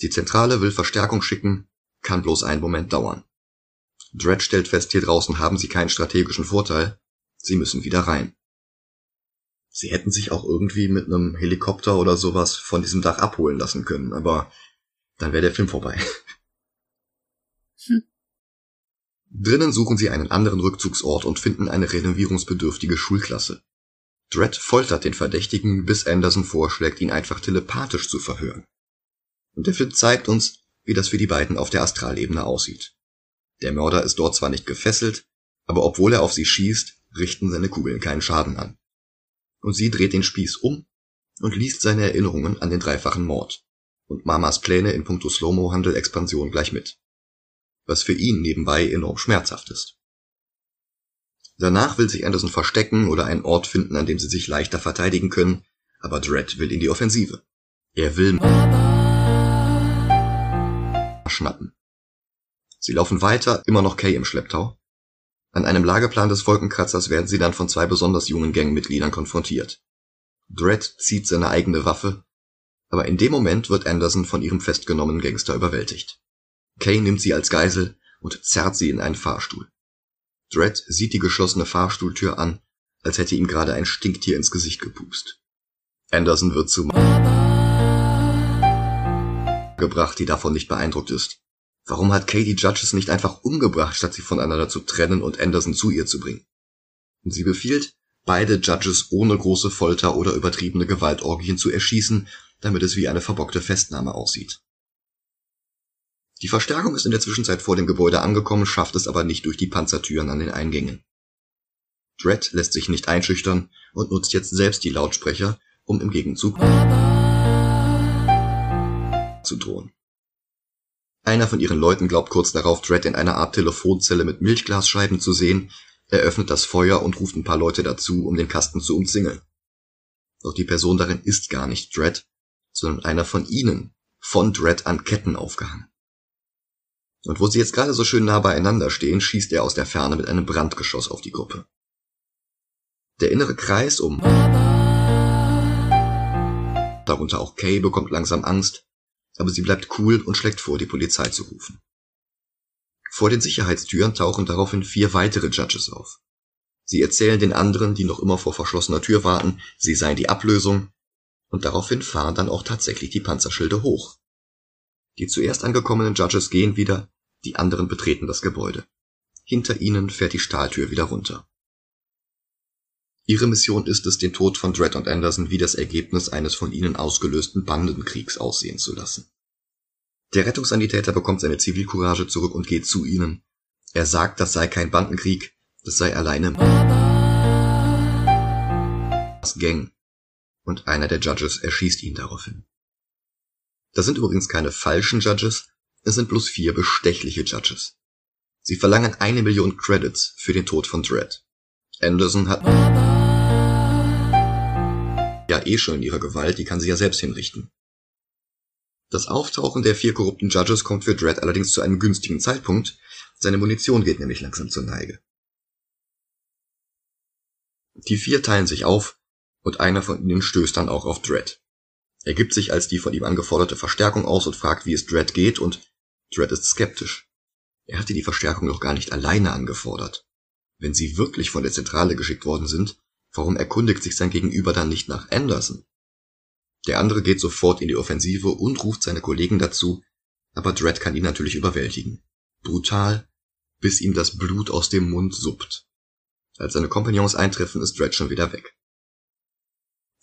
[SPEAKER 1] Die Zentrale will Verstärkung schicken, kann bloß einen Moment dauern. Dredd stellt fest, hier draußen haben sie keinen strategischen Vorteil, sie müssen wieder rein. Sie hätten sich auch irgendwie mit einem Helikopter oder sowas von diesem Dach abholen lassen können, aber Dann wäre der Film vorbei. Hm. Drinnen suchen sie einen anderen Rückzugsort und finden eine renovierungsbedürftige Schulklasse. Dredd foltert den Verdächtigen, bis Anderson vorschlägt, ihn einfach telepathisch zu verhören. Und der Film zeigt uns, wie das für die beiden auf der Astralebene aussieht. Der Mörder ist dort zwar nicht gefesselt, aber obwohl er auf sie schießt, richten seine Kugeln keinen Schaden an. Und sie dreht den Spieß um und liest seine Erinnerungen an den dreifachen Mord und Mamas Pläne in puncto Slow-Mo-Handel-Expansion gleich mit. Was für ihn nebenbei enorm schmerzhaft ist. Danach will sich Anderson verstecken oder einen Ort finden, an dem sie sich leichter verteidigen können, aber Dredd will in die Offensive. Er will schnappen. Sie laufen weiter, immer noch Kay im Schlepptau. An einem Lageplan des Wolkenkratzers werden sie dann von zwei besonders jungen Gangmitgliedern konfrontiert. Dredd zieht seine eigene Waffe, aber in dem Moment wird Anderson von ihrem festgenommenen Gangster überwältigt. Kay nimmt sie als Geisel und zerrt sie in einen Fahrstuhl. Dredd sieht die geschlossene Fahrstuhltür an, als hätte ihm gerade ein Stinktier ins Gesicht gepupst. Anderson wird zu gebracht, die davon nicht beeindruckt ist. Warum hat Kay die Judges nicht einfach umgebracht, statt sie voneinander zu trennen und Anderson zu ihr zu bringen? Und sie befiehlt, beide Judges ohne große Folter oder übertriebene Gewaltorgien zu erschießen, damit es wie eine verbockte Festnahme aussieht. Die Verstärkung ist in der Zwischenzeit vor dem Gebäude angekommen, schafft es aber nicht durch die Panzertüren an den Eingängen. Dredd lässt sich nicht einschüchtern und nutzt jetzt selbst die Lautsprecher, um im Gegenzug zu drohen. Einer von ihren Leuten glaubt kurz darauf, Dredd in einer Art Telefonzelle mit Milchglasscheiben zu sehen, eröffnet das Feuer und ruft ein paar Leute dazu, um den Kasten zu umzingeln. Doch die Person darin ist gar nicht Dredd, sondern einer von ihnen, von Dredd an Ketten aufgehangen. Und wo sie jetzt gerade so schön nah beieinander stehen, schießt er aus der Ferne mit einem Brandgeschoss auf die Gruppe. Der innere Kreis um darunter auch Kay bekommt langsam Angst, aber sie bleibt cool und schlägt vor, die Polizei zu rufen. Vor den Sicherheitstüren tauchen daraufhin vier weitere Judges auf. Sie erzählen den anderen, die noch immer vor verschlossener Tür warten, sie seien die Ablösung, und daraufhin fahren dann auch tatsächlich die Panzerschilde hoch. Die zuerst angekommenen Judges gehen wieder, die anderen betreten das Gebäude. Hinter ihnen fährt die Stahltür wieder runter. Ihre Mission ist es, den Tod von Dredd und Anderson wie das Ergebnis eines von ihnen ausgelösten Bandenkriegs aussehen zu lassen. Der Rettungssanitäter bekommt seine Zivilcourage zurück und geht zu ihnen. Er sagt, das sei kein Bandenkrieg, das sei alleine das Gang. Und einer der Judges erschießt ihn daraufhin. Das sind übrigens keine falschen Judges, es sind bloß vier bestechliche Judges. Sie verlangen eine Million Credits für den Tod von Dredd. Anderson hat ja eh schon in ihrer Gewalt, die kann sie ja selbst hinrichten. Das Auftauchen der vier korrupten Judges kommt für Dredd allerdings zu einem günstigen Zeitpunkt, seine Munition geht nämlich langsam zur Neige. Die vier teilen sich auf und einer von ihnen stößt dann auch auf Dredd. Er gibt sich als die von ihm angeforderte Verstärkung aus und fragt, wie es Dredd geht und Dredd ist skeptisch. Er hatte die Verstärkung doch gar nicht alleine angefordert. Wenn sie wirklich von der Zentrale geschickt worden sind, Warum erkundigt sich sein Gegenüber dann nicht nach Anderson? Der andere geht sofort in die Offensive und ruft seine Kollegen dazu, aber Dredd kann ihn natürlich überwältigen. Brutal, bis ihm das Blut aus dem Mund suppt. Als seine Kompagnons eintreffen, ist Dredd schon wieder weg.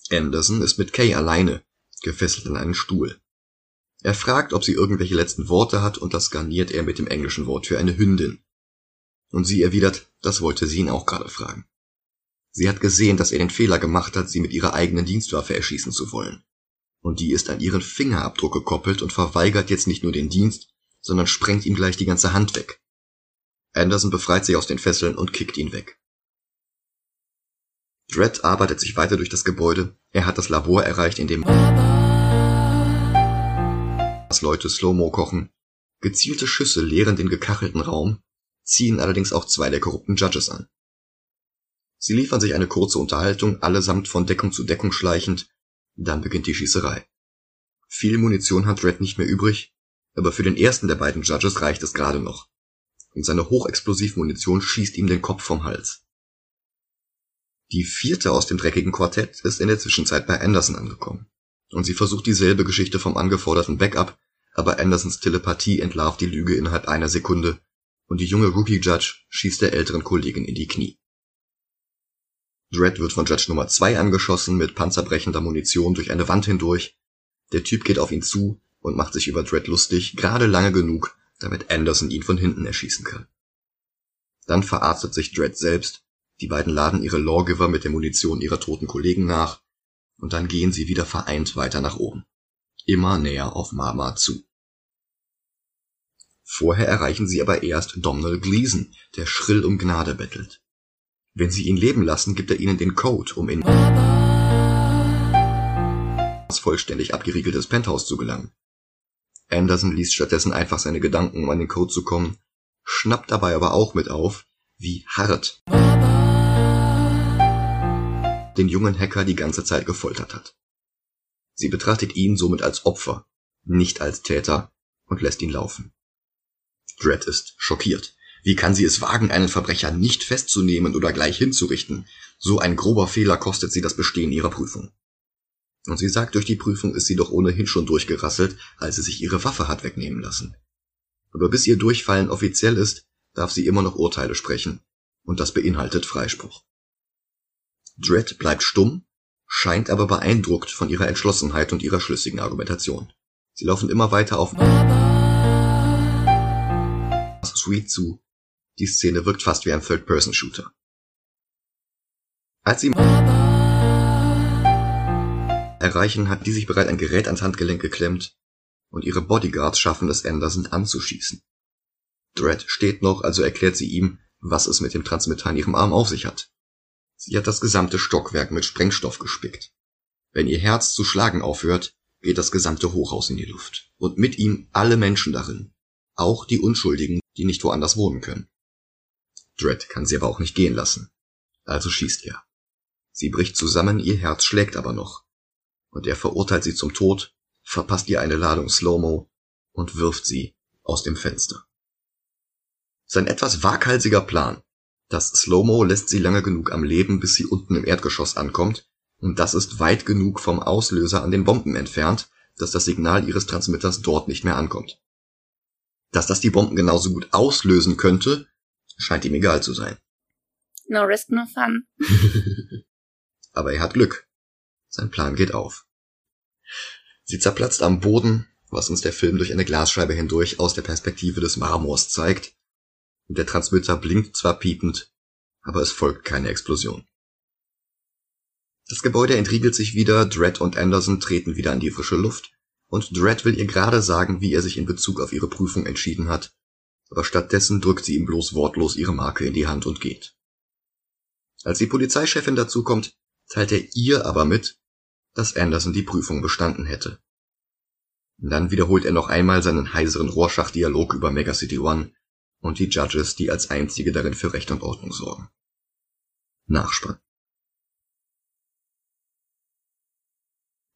[SPEAKER 1] Anderson ist mit Kay alleine, gefesselt an einen Stuhl. Er fragt, ob sie irgendwelche letzten Worte hat, und das garniert er mit dem englischen Wort für eine Hündin. Und sie erwidert, das wollte sie ihn auch gerade fragen. Sie hat gesehen, dass er den Fehler gemacht hat, sie mit ihrer eigenen Dienstwaffe erschießen zu wollen. Und die ist an ihren Fingerabdruck gekoppelt und verweigert jetzt nicht nur den Dienst, sondern sprengt ihm gleich die ganze Hand weg. Anderson befreit sich aus den Fesseln und kickt ihn weg. Dredd arbeitet sich weiter durch das Gebäude. Er hat das Labor erreicht, in dem Leute Slow-Mo kochen. Gezielte Schüsse leeren den gekachelten Raum, ziehen allerdings auch zwei der korrupten Judges an. Sie liefern sich eine kurze Unterhaltung, allesamt von Deckung zu Deckung schleichend, dann beginnt die Schießerei. Viel Munition hat Red nicht mehr übrig, aber für den ersten der beiden Judges reicht es gerade noch. Und seine Hochexplosivmunition schießt ihm den Kopf vom Hals. Die vierte aus dem dreckigen Quartett ist in der Zwischenzeit bei Anderson angekommen. Und sie versucht dieselbe Geschichte vom angeforderten Backup, aber Andersons Telepathie entlarvt die Lüge innerhalb einer Sekunde und die junge Rookie-Judge schießt der älteren Kollegin in die Knie. Dredd wird von Judge Nummer 2 angeschossen mit panzerbrechender Munition durch eine Wand hindurch. Der Typ geht auf ihn zu und macht sich über Dredd lustig, gerade lange genug, damit Anderson ihn von hinten erschießen kann. Dann verarztet sich Dredd selbst, die beiden laden ihre Lawgiver mit der Munition ihrer toten Kollegen nach, und dann gehen sie wieder vereint weiter nach oben. Immer näher auf Mama zu. Vorher erreichen sie aber erst Domhnall Gleason, der schrill um Gnade bettelt. Wenn sie ihn leben lassen, gibt er ihnen den Code, um in das vollständig abgeriegeltes Penthouse zu gelangen. Anderson liest stattdessen einfach seine Gedanken, um an den Code zu kommen, schnappt dabei aber auch mit auf, wie hart den jungen Hacker die ganze Zeit gefoltert hat. Sie betrachtet ihn somit als Opfer, nicht als Täter und lässt ihn laufen. Dredd ist schockiert. Wie kann sie es wagen, einen Verbrecher nicht festzunehmen oder gleich hinzurichten? So ein grober Fehler kostet sie das Bestehen ihrer Prüfung. Und sie sagt, durch die Prüfung ist sie doch ohnehin schon durchgerasselt, als sie sich ihre Waffe hat wegnehmen lassen. Aber bis ihr Durchfallen offiziell ist, darf sie immer noch Urteile sprechen. Und das beinhaltet Freispruch. Dredd bleibt stumm, scheint aber beeindruckt von ihrer Entschlossenheit und ihrer schlüssigen Argumentation. Sie laufen immer weiter auf Sweet zu, die Szene wirkt fast wie ein Third-Person-Shooter. Als sie erreichen, hat die sich bereit ein Gerät ans Handgelenk geklemmt und ihre Bodyguards schaffen es Anderson anzuschießen. Dredd steht noch, also erklärt sie ihm, was es mit dem Transmitter in ihrem Arm auf sich hat. Sie hat das gesamte Stockwerk mit Sprengstoff gespickt. Wenn ihr Herz zu schlagen aufhört, geht das gesamte Hochhaus in die Luft. Und mit ihm alle Menschen darin. Auch die Unschuldigen, die nicht woanders wohnen können. Dredd kann sie aber auch nicht gehen lassen. Also schießt er. Sie bricht zusammen, ihr Herz schlägt aber noch. Und er verurteilt sie zum Tod, verpasst ihr eine Ladung Slow-Mo und wirft sie aus dem Fenster. Sein etwas waghalsiger Plan. Das Slow-Mo lässt sie lange genug am Leben, bis sie unten im Erdgeschoss ankommt, und das ist weit genug vom Auslöser an den Bomben entfernt, dass das Signal ihres Transmitters dort nicht mehr ankommt. Dass das die Bomben genauso gut auslösen könnte, scheint ihm egal zu sein.
[SPEAKER 2] No risk, no fun.
[SPEAKER 1] Aber er hat Glück. Sein Plan geht auf. Sie zerplatzt am Boden, was uns der Film durch eine Glasscheibe hindurch aus der Perspektive des Marmors zeigt. Und der Transmitter blinkt zwar piepend, aber es folgt keine Explosion. Das Gebäude entriegelt sich wieder, Dredd und Anderson treten wieder an die frische Luft, und Dredd will ihr gerade sagen, wie er sich in Bezug auf ihre Prüfung entschieden hat, aber stattdessen drückt sie ihm bloß wortlos ihre Marke in die Hand und geht. Als die Polizeichefin dazukommt, teilt er ihr aber mit, dass Anderson die Prüfung bestanden hätte. Dann wiederholt er noch einmal seinen heiseren Rorschach-Dialog über Megacity One und die Judges, die als einzige darin für Recht und Ordnung sorgen. Nachspann.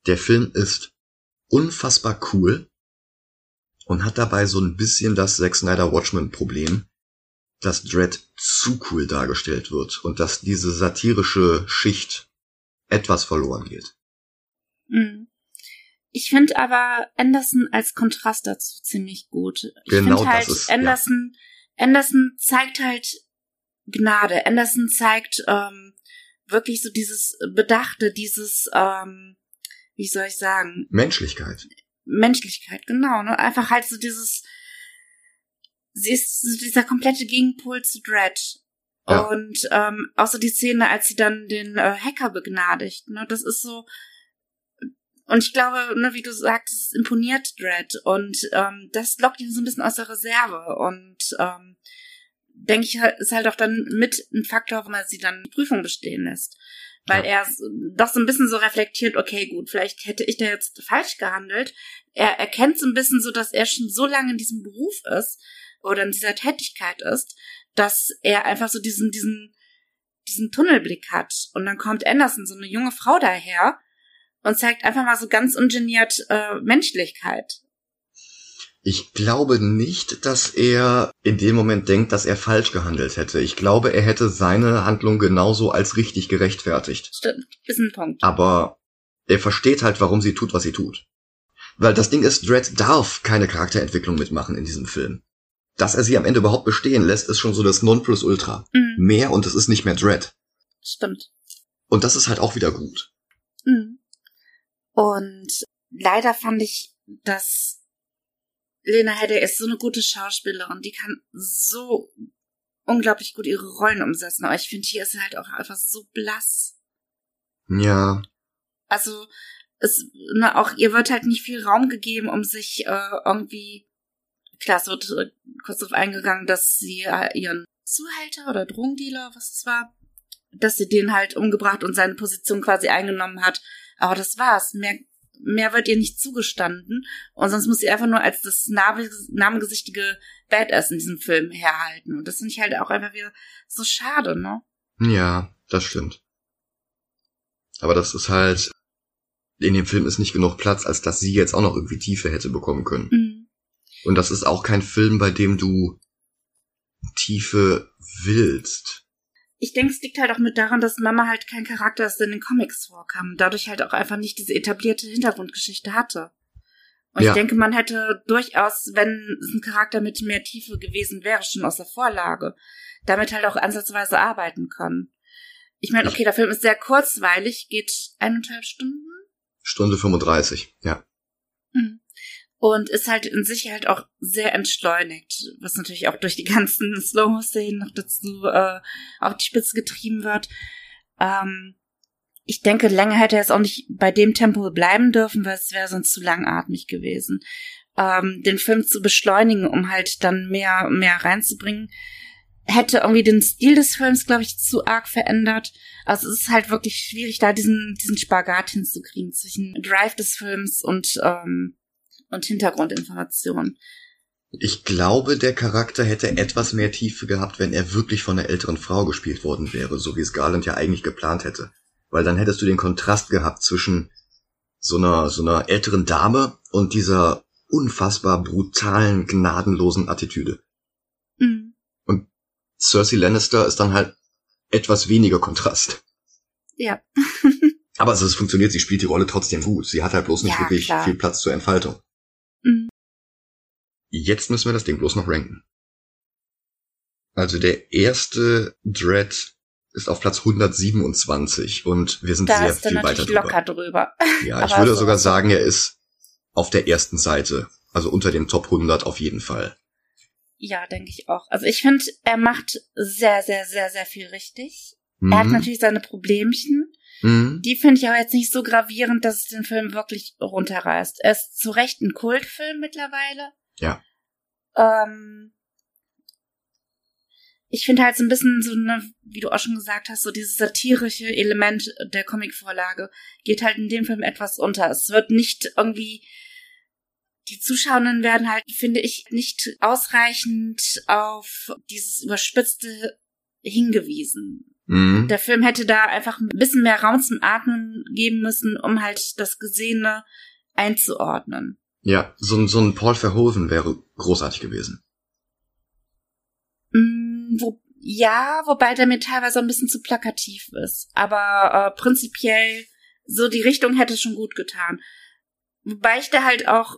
[SPEAKER 1] Der Film ist unfassbar cool und hat dabei so ein bisschen das Zack Snyder Watchmen Problem, dass Dread zu cool dargestellt wird und dass diese satirische Schicht etwas verloren geht.
[SPEAKER 2] Mhm. Ich finde aber Anderson als Kontrast dazu ziemlich gut. Ich
[SPEAKER 1] Genau
[SPEAKER 2] finde halt,
[SPEAKER 1] das ist-
[SPEAKER 2] Anderson, Anderson zeigt halt Gnade. Anderson zeigt ähm, wirklich so dieses Bedachte, dieses, ähm, wie soll ich sagen,
[SPEAKER 1] Menschlichkeit.
[SPEAKER 2] Menschlichkeit, genau, ne? Einfach halt so dieses, sie ist so dieser komplette Gegenpol zu Dredd.
[SPEAKER 1] Ja.
[SPEAKER 2] Und ähm, außer die Szene, als sie dann den äh, Hacker begnadigt, ne, das ist so. Und ich glaube, ne, wie du sagst, es imponiert Dredd und ähm, das lockt ihn so ein bisschen aus der Reserve und ähm, denke ich, ist halt auch dann mit ein Faktor, warum er sie dann die Prüfung bestehen lässt. Weil er s- doch so ein bisschen so reflektiert, okay, gut, vielleicht hätte ich da jetzt falsch gehandelt. Er erkennt so ein bisschen so, dass er schon so lange in diesem Beruf ist oder in dieser Tätigkeit ist, dass er einfach so diesen, diesen, diesen Tunnelblick hat. Und dann kommt Anderson, so eine junge Frau daher und zeigt einfach mal so ganz ungeniert äh, Menschlichkeit.
[SPEAKER 1] Ich glaube nicht, dass er in dem Moment denkt, dass er falsch gehandelt hätte. Ich glaube, er hätte seine Handlung genauso als richtig gerechtfertigt.
[SPEAKER 2] Stimmt, ist ein Punkt.
[SPEAKER 1] Aber er versteht halt, warum sie tut, was sie tut. Weil das Ding ist, Dredd darf keine Charakterentwicklung mitmachen in diesem Film. Dass er sie am Ende überhaupt bestehen lässt, ist schon so das Nonplusultra.
[SPEAKER 2] Mhm.
[SPEAKER 1] Mehr und es ist nicht mehr Dredd.
[SPEAKER 2] Stimmt.
[SPEAKER 1] Und das ist halt auch wieder gut.
[SPEAKER 2] Mhm. Und leider fand ich, dass Lena Headey ist so eine gute Schauspielerin, die kann so unglaublich gut ihre Rollen umsetzen, aber ich finde, hier ist sie halt auch einfach so blass.
[SPEAKER 1] Ja.
[SPEAKER 2] Also, es, ne, auch ihr wird halt nicht viel Raum gegeben, um sich äh, irgendwie, klar, es wird äh, kurz darauf eingegangen, dass sie äh, ihren Zuhälter oder Drogendealer, was es war, dass sie den halt umgebracht und seine Position quasi eingenommen hat. Aber das war's. Mehr, mehr wird ihr nicht zugestanden. Und sonst muss sie einfach nur als das namengesichtige Badass in diesem Film herhalten. Und das finde ich halt auch einfach wieder so schade, ne?
[SPEAKER 1] Ja, das stimmt. Aber das ist halt, in dem Film ist nicht genug Platz, als dass sie jetzt auch noch irgendwie Tiefe hätte bekommen können.
[SPEAKER 2] Mhm.
[SPEAKER 1] Und das ist auch kein Film, bei dem du Tiefe willst.
[SPEAKER 2] Ich denke, es liegt halt auch mit daran, dass Mama halt kein Charakter ist, der in den Comics vorkam. Dadurch halt auch einfach nicht diese etablierte Hintergrundgeschichte hatte. Und
[SPEAKER 1] Ja.
[SPEAKER 2] ich denke, man hätte durchaus, wenn es ein Charakter mit mehr Tiefe gewesen wäre, schon aus der Vorlage, damit halt auch ansatzweise arbeiten können. Ich meine, okay, der Film ist sehr kurzweilig, geht eineinhalb Stunden.
[SPEAKER 1] Stunde 35, ja.
[SPEAKER 2] Mhm. Und ist halt in sich halt auch sehr entschleunigt, was natürlich auch durch die ganzen Slow-Mo-Szenen noch dazu äh, auf die Spitze getrieben wird. Ähm, ich denke, länger hätte er es auch nicht bei dem Tempo bleiben dürfen, weil es wäre sonst zu langatmig gewesen. Ähm, den Film zu beschleunigen, um halt dann mehr, mehr reinzubringen, hätte irgendwie den Stil des Films, glaube ich, zu arg verändert. Also es ist halt wirklich schwierig, da diesen, diesen Spagat hinzukriegen zwischen Drive des Films und, ähm, und Hintergrundinformationen.
[SPEAKER 1] Ich glaube, der Charakter hätte etwas mehr Tiefe gehabt, wenn er wirklich von einer älteren Frau gespielt worden wäre, so wie es Garland ja eigentlich geplant hätte. Weil dann hättest du den Kontrast gehabt zwischen so einer, so einer älteren Dame und dieser unfassbar brutalen, gnadenlosen Attitüde.
[SPEAKER 2] Mhm.
[SPEAKER 1] Cersei Lannister ist dann halt etwas weniger Kontrast.
[SPEAKER 2] Ja.
[SPEAKER 1] Aber also es funktioniert, sie spielt die Rolle trotzdem gut. Sie hat halt bloß nicht
[SPEAKER 2] Ja,
[SPEAKER 1] wirklich
[SPEAKER 2] klar.
[SPEAKER 1] viel Platz zur Entfaltung.
[SPEAKER 2] Mhm.
[SPEAKER 1] Jetzt müssen wir das Ding bloß noch ranken. Also der erste Dread ist auf Platz 127 und wir sind
[SPEAKER 2] Da
[SPEAKER 1] sehr viel weiter drüber.
[SPEAKER 2] locker drüber.
[SPEAKER 1] Ja, ich würde
[SPEAKER 2] so-
[SPEAKER 1] sogar sagen, er ist auf der ersten Seite, also unter den Top 100 auf jeden Fall.
[SPEAKER 2] Ja, denke ich auch. Also ich finde, er macht sehr, sehr, sehr, sehr viel richtig.
[SPEAKER 1] Mhm.
[SPEAKER 2] Er hat natürlich seine Problemchen.
[SPEAKER 1] Mhm.
[SPEAKER 2] Die finde ich aber jetzt nicht so gravierend, dass es den Film wirklich runterreißt. Er ist zu Recht ein Kultfilm mittlerweile.
[SPEAKER 1] Ja.
[SPEAKER 2] Ähm, ich finde halt so ein bisschen so, ne, wie du auch schon gesagt hast, so dieses satirische Element der Comicvorlage geht halt in dem Film etwas unter. Es wird nicht irgendwie, die Zuschauenden werden halt, finde ich, nicht ausreichend auf dieses Überspitzte hingewiesen.
[SPEAKER 1] Mhm.
[SPEAKER 2] Der Film hätte da einfach ein bisschen mehr Raum zum Atmen geben müssen, um halt das Gesehene einzuordnen.
[SPEAKER 1] Ja, so, ein- so ein Paul Verhoeven wäre großartig gewesen.
[SPEAKER 2] Mm, wo, ja, wobei der mir teilweise ein bisschen zu plakativ ist. Aber äh, prinzipiell so die Richtung hätte schon gut getan. Wobei ich da halt auch,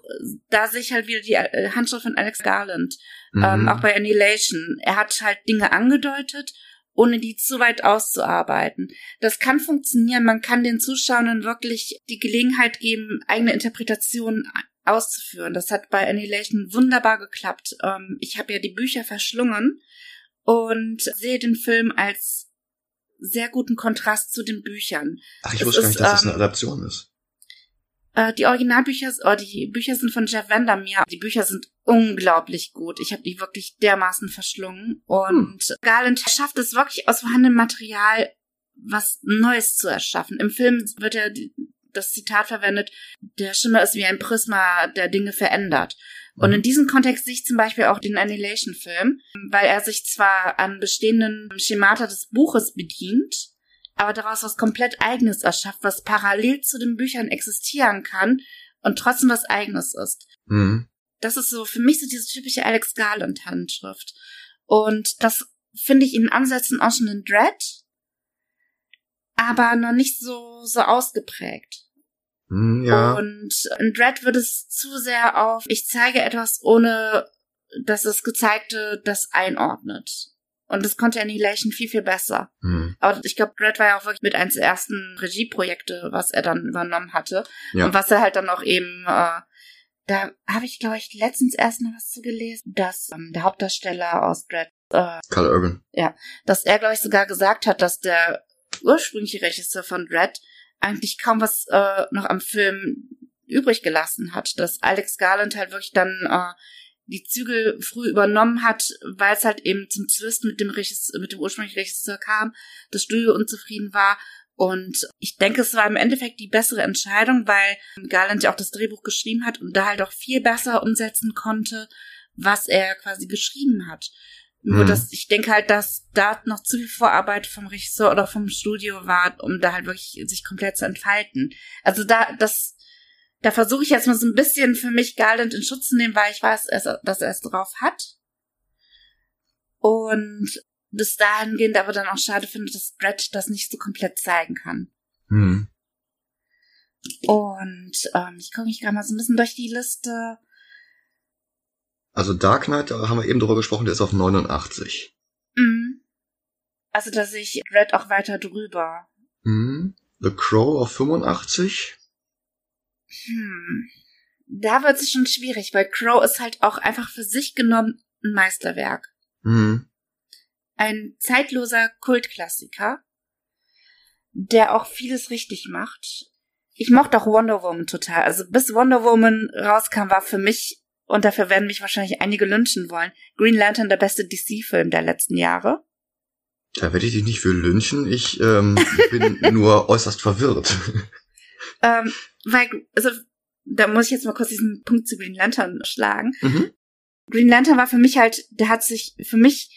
[SPEAKER 2] da sehe ich halt wieder die äh, Handschrift von Alex Garland, ähm,
[SPEAKER 1] Mhm.
[SPEAKER 2] auch bei Annihilation. Er hat halt Dinge angedeutet, ohne die zu weit auszuarbeiten. Das kann funktionieren. Man kann den Zuschauern wirklich die Gelegenheit geben, eigene Interpretationen auszuführen. Das hat bei Annihilation wunderbar geklappt. Ähm, ich habe ja die Bücher verschlungen und sehe den Film als sehr guten Kontrast zu den Büchern.
[SPEAKER 1] Ach, ich
[SPEAKER 2] es
[SPEAKER 1] wusste gar nicht, dass das
[SPEAKER 2] ähm,
[SPEAKER 1] eine Adaption ist.
[SPEAKER 2] Äh, die Originalbücher, oh, die Bücher sind von Jeff Vandermeer. Die Bücher sind unglaublich gut. Ich habe die wirklich dermaßen verschlungen. Und Garland schafft es wirklich aus vorhandenem Material was Neues zu erschaffen. Im Film wird ja das Zitat verwendet, der Schimmer ist wie ein Prisma, der Dinge verändert. Und
[SPEAKER 1] Mhm.
[SPEAKER 2] in diesem Kontext sehe ich zum Beispiel auch den Annihilation-Film, weil er sich zwar an bestehenden Schemata des Buches bedient, aber daraus was komplett Eigenes erschafft, was parallel zu den Büchern existieren kann und trotzdem was Eigenes ist.
[SPEAKER 1] Mhm.
[SPEAKER 2] Das ist so für mich so diese typische Alex Garland Handschrift. Und das finde ich in Ansätzen auch schon in Dread, aber noch nicht so, so ausgeprägt.
[SPEAKER 1] Hm, ja.
[SPEAKER 2] Und in Dread wird es zu sehr auf, ich zeige etwas, ohne dass das Gezeigte das einordnet. Und das konnte Annihilation viel, viel besser.
[SPEAKER 1] Hm.
[SPEAKER 2] Aber ich glaube, Brad war ja auch wirklich mit eines der ersten Regieprojekte, was er dann übernommen hatte.
[SPEAKER 1] Ja.
[SPEAKER 2] Und was er halt dann auch eben, äh, da habe ich, glaube ich, letztens erst noch was zu gelesen, dass ähm, der Hauptdarsteller aus Brad, äh,
[SPEAKER 1] Carl Urban.
[SPEAKER 2] dass er, glaube ich, sogar gesagt hat, dass der ursprüngliche Regisseur von Dread eigentlich kaum was äh, noch am Film übrig gelassen hat. Dass Alex Garland halt wirklich dann äh, die Zügel früh übernommen hat, weil es halt eben zum Twist mit dem Regisseur, mit dem ursprünglichen Regisseur kam, das Studio unzufrieden war. Und ich denke, es war im Endeffekt die bessere Entscheidung, weil Garland ja auch das Drehbuch geschrieben hat und da halt auch viel besser umsetzen konnte, was er quasi geschrieben hat. Nur,
[SPEAKER 1] Mhm.
[SPEAKER 2] dass ich denke halt, dass da noch zu viel Vorarbeit vom Regisseur oder vom Studio war, um da halt wirklich sich komplett zu entfalten. Also da, das, da versuche ich jetzt mal so ein bisschen für mich Garland in Schutz zu nehmen, weil ich weiß, dass er es drauf hat. Und bis dahingehend aber dann auch schade finde, dass Brett das nicht so komplett zeigen kann.
[SPEAKER 1] Hm.
[SPEAKER 2] Und ähm, ich gucke mich gerade mal so ein bisschen durch die Liste.
[SPEAKER 1] Also Dark Knight, da haben wir eben drüber gesprochen, der ist auf 89.
[SPEAKER 2] Mhm. Also da sehe ich Red auch weiter drüber.
[SPEAKER 1] Hm. The Crow auf 85.
[SPEAKER 2] Hm. Da wird es schon schwierig, weil Crow ist halt auch einfach für sich genommen ein Meisterwerk.
[SPEAKER 1] Hm.
[SPEAKER 2] Ein zeitloser Kultklassiker, der auch vieles richtig macht. Ich mochte auch Wonder Woman total. Also bis Wonder Woman rauskam, war für mich, und dafür werden mich wahrscheinlich einige lynchen wollen, Green Lantern der beste DC-Film der letzten Jahre.
[SPEAKER 1] Da werde ich dich nicht für lynchen. Ich ähm, bin nur äußerst verwirrt.
[SPEAKER 2] Ähm, weil, also, da muss ich jetzt mal kurz diesen Punkt zu Green Lantern schlagen.
[SPEAKER 1] Mhm.
[SPEAKER 2] Green Lantern war für mich halt, der hat sich für mich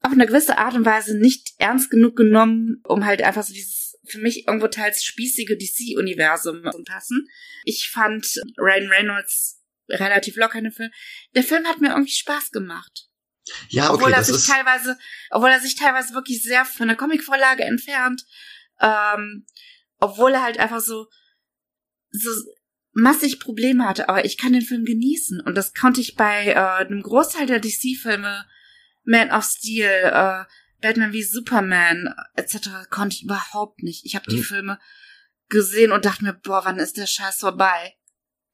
[SPEAKER 2] auf eine gewisse Art und Weise nicht ernst genug genommen, um halt einfach so dieses für mich irgendwo teils spießige DC-Universum zu passen. Ich fand Ryan Reynolds relativ locker in dem Film. Der Film hat mir irgendwie Spaß gemacht.
[SPEAKER 1] Ja, okay,
[SPEAKER 2] obwohl er
[SPEAKER 1] das
[SPEAKER 2] sich
[SPEAKER 1] ist.
[SPEAKER 2] teilweise, obwohl er sich teilweise wirklich sehr von der Comicvorlage entfernt, ähm, obwohl er halt einfach so, so massig Probleme hatte, aber ich kann den Film genießen und das konnte ich bei äh, einem Großteil der DC-Filme, Man of Steel, äh, Batman wie Superman etc. konnte ich überhaupt nicht. Ich habe die
[SPEAKER 1] Hm.
[SPEAKER 2] Filme gesehen und dachte mir, boah, wann ist der Scheiß vorbei?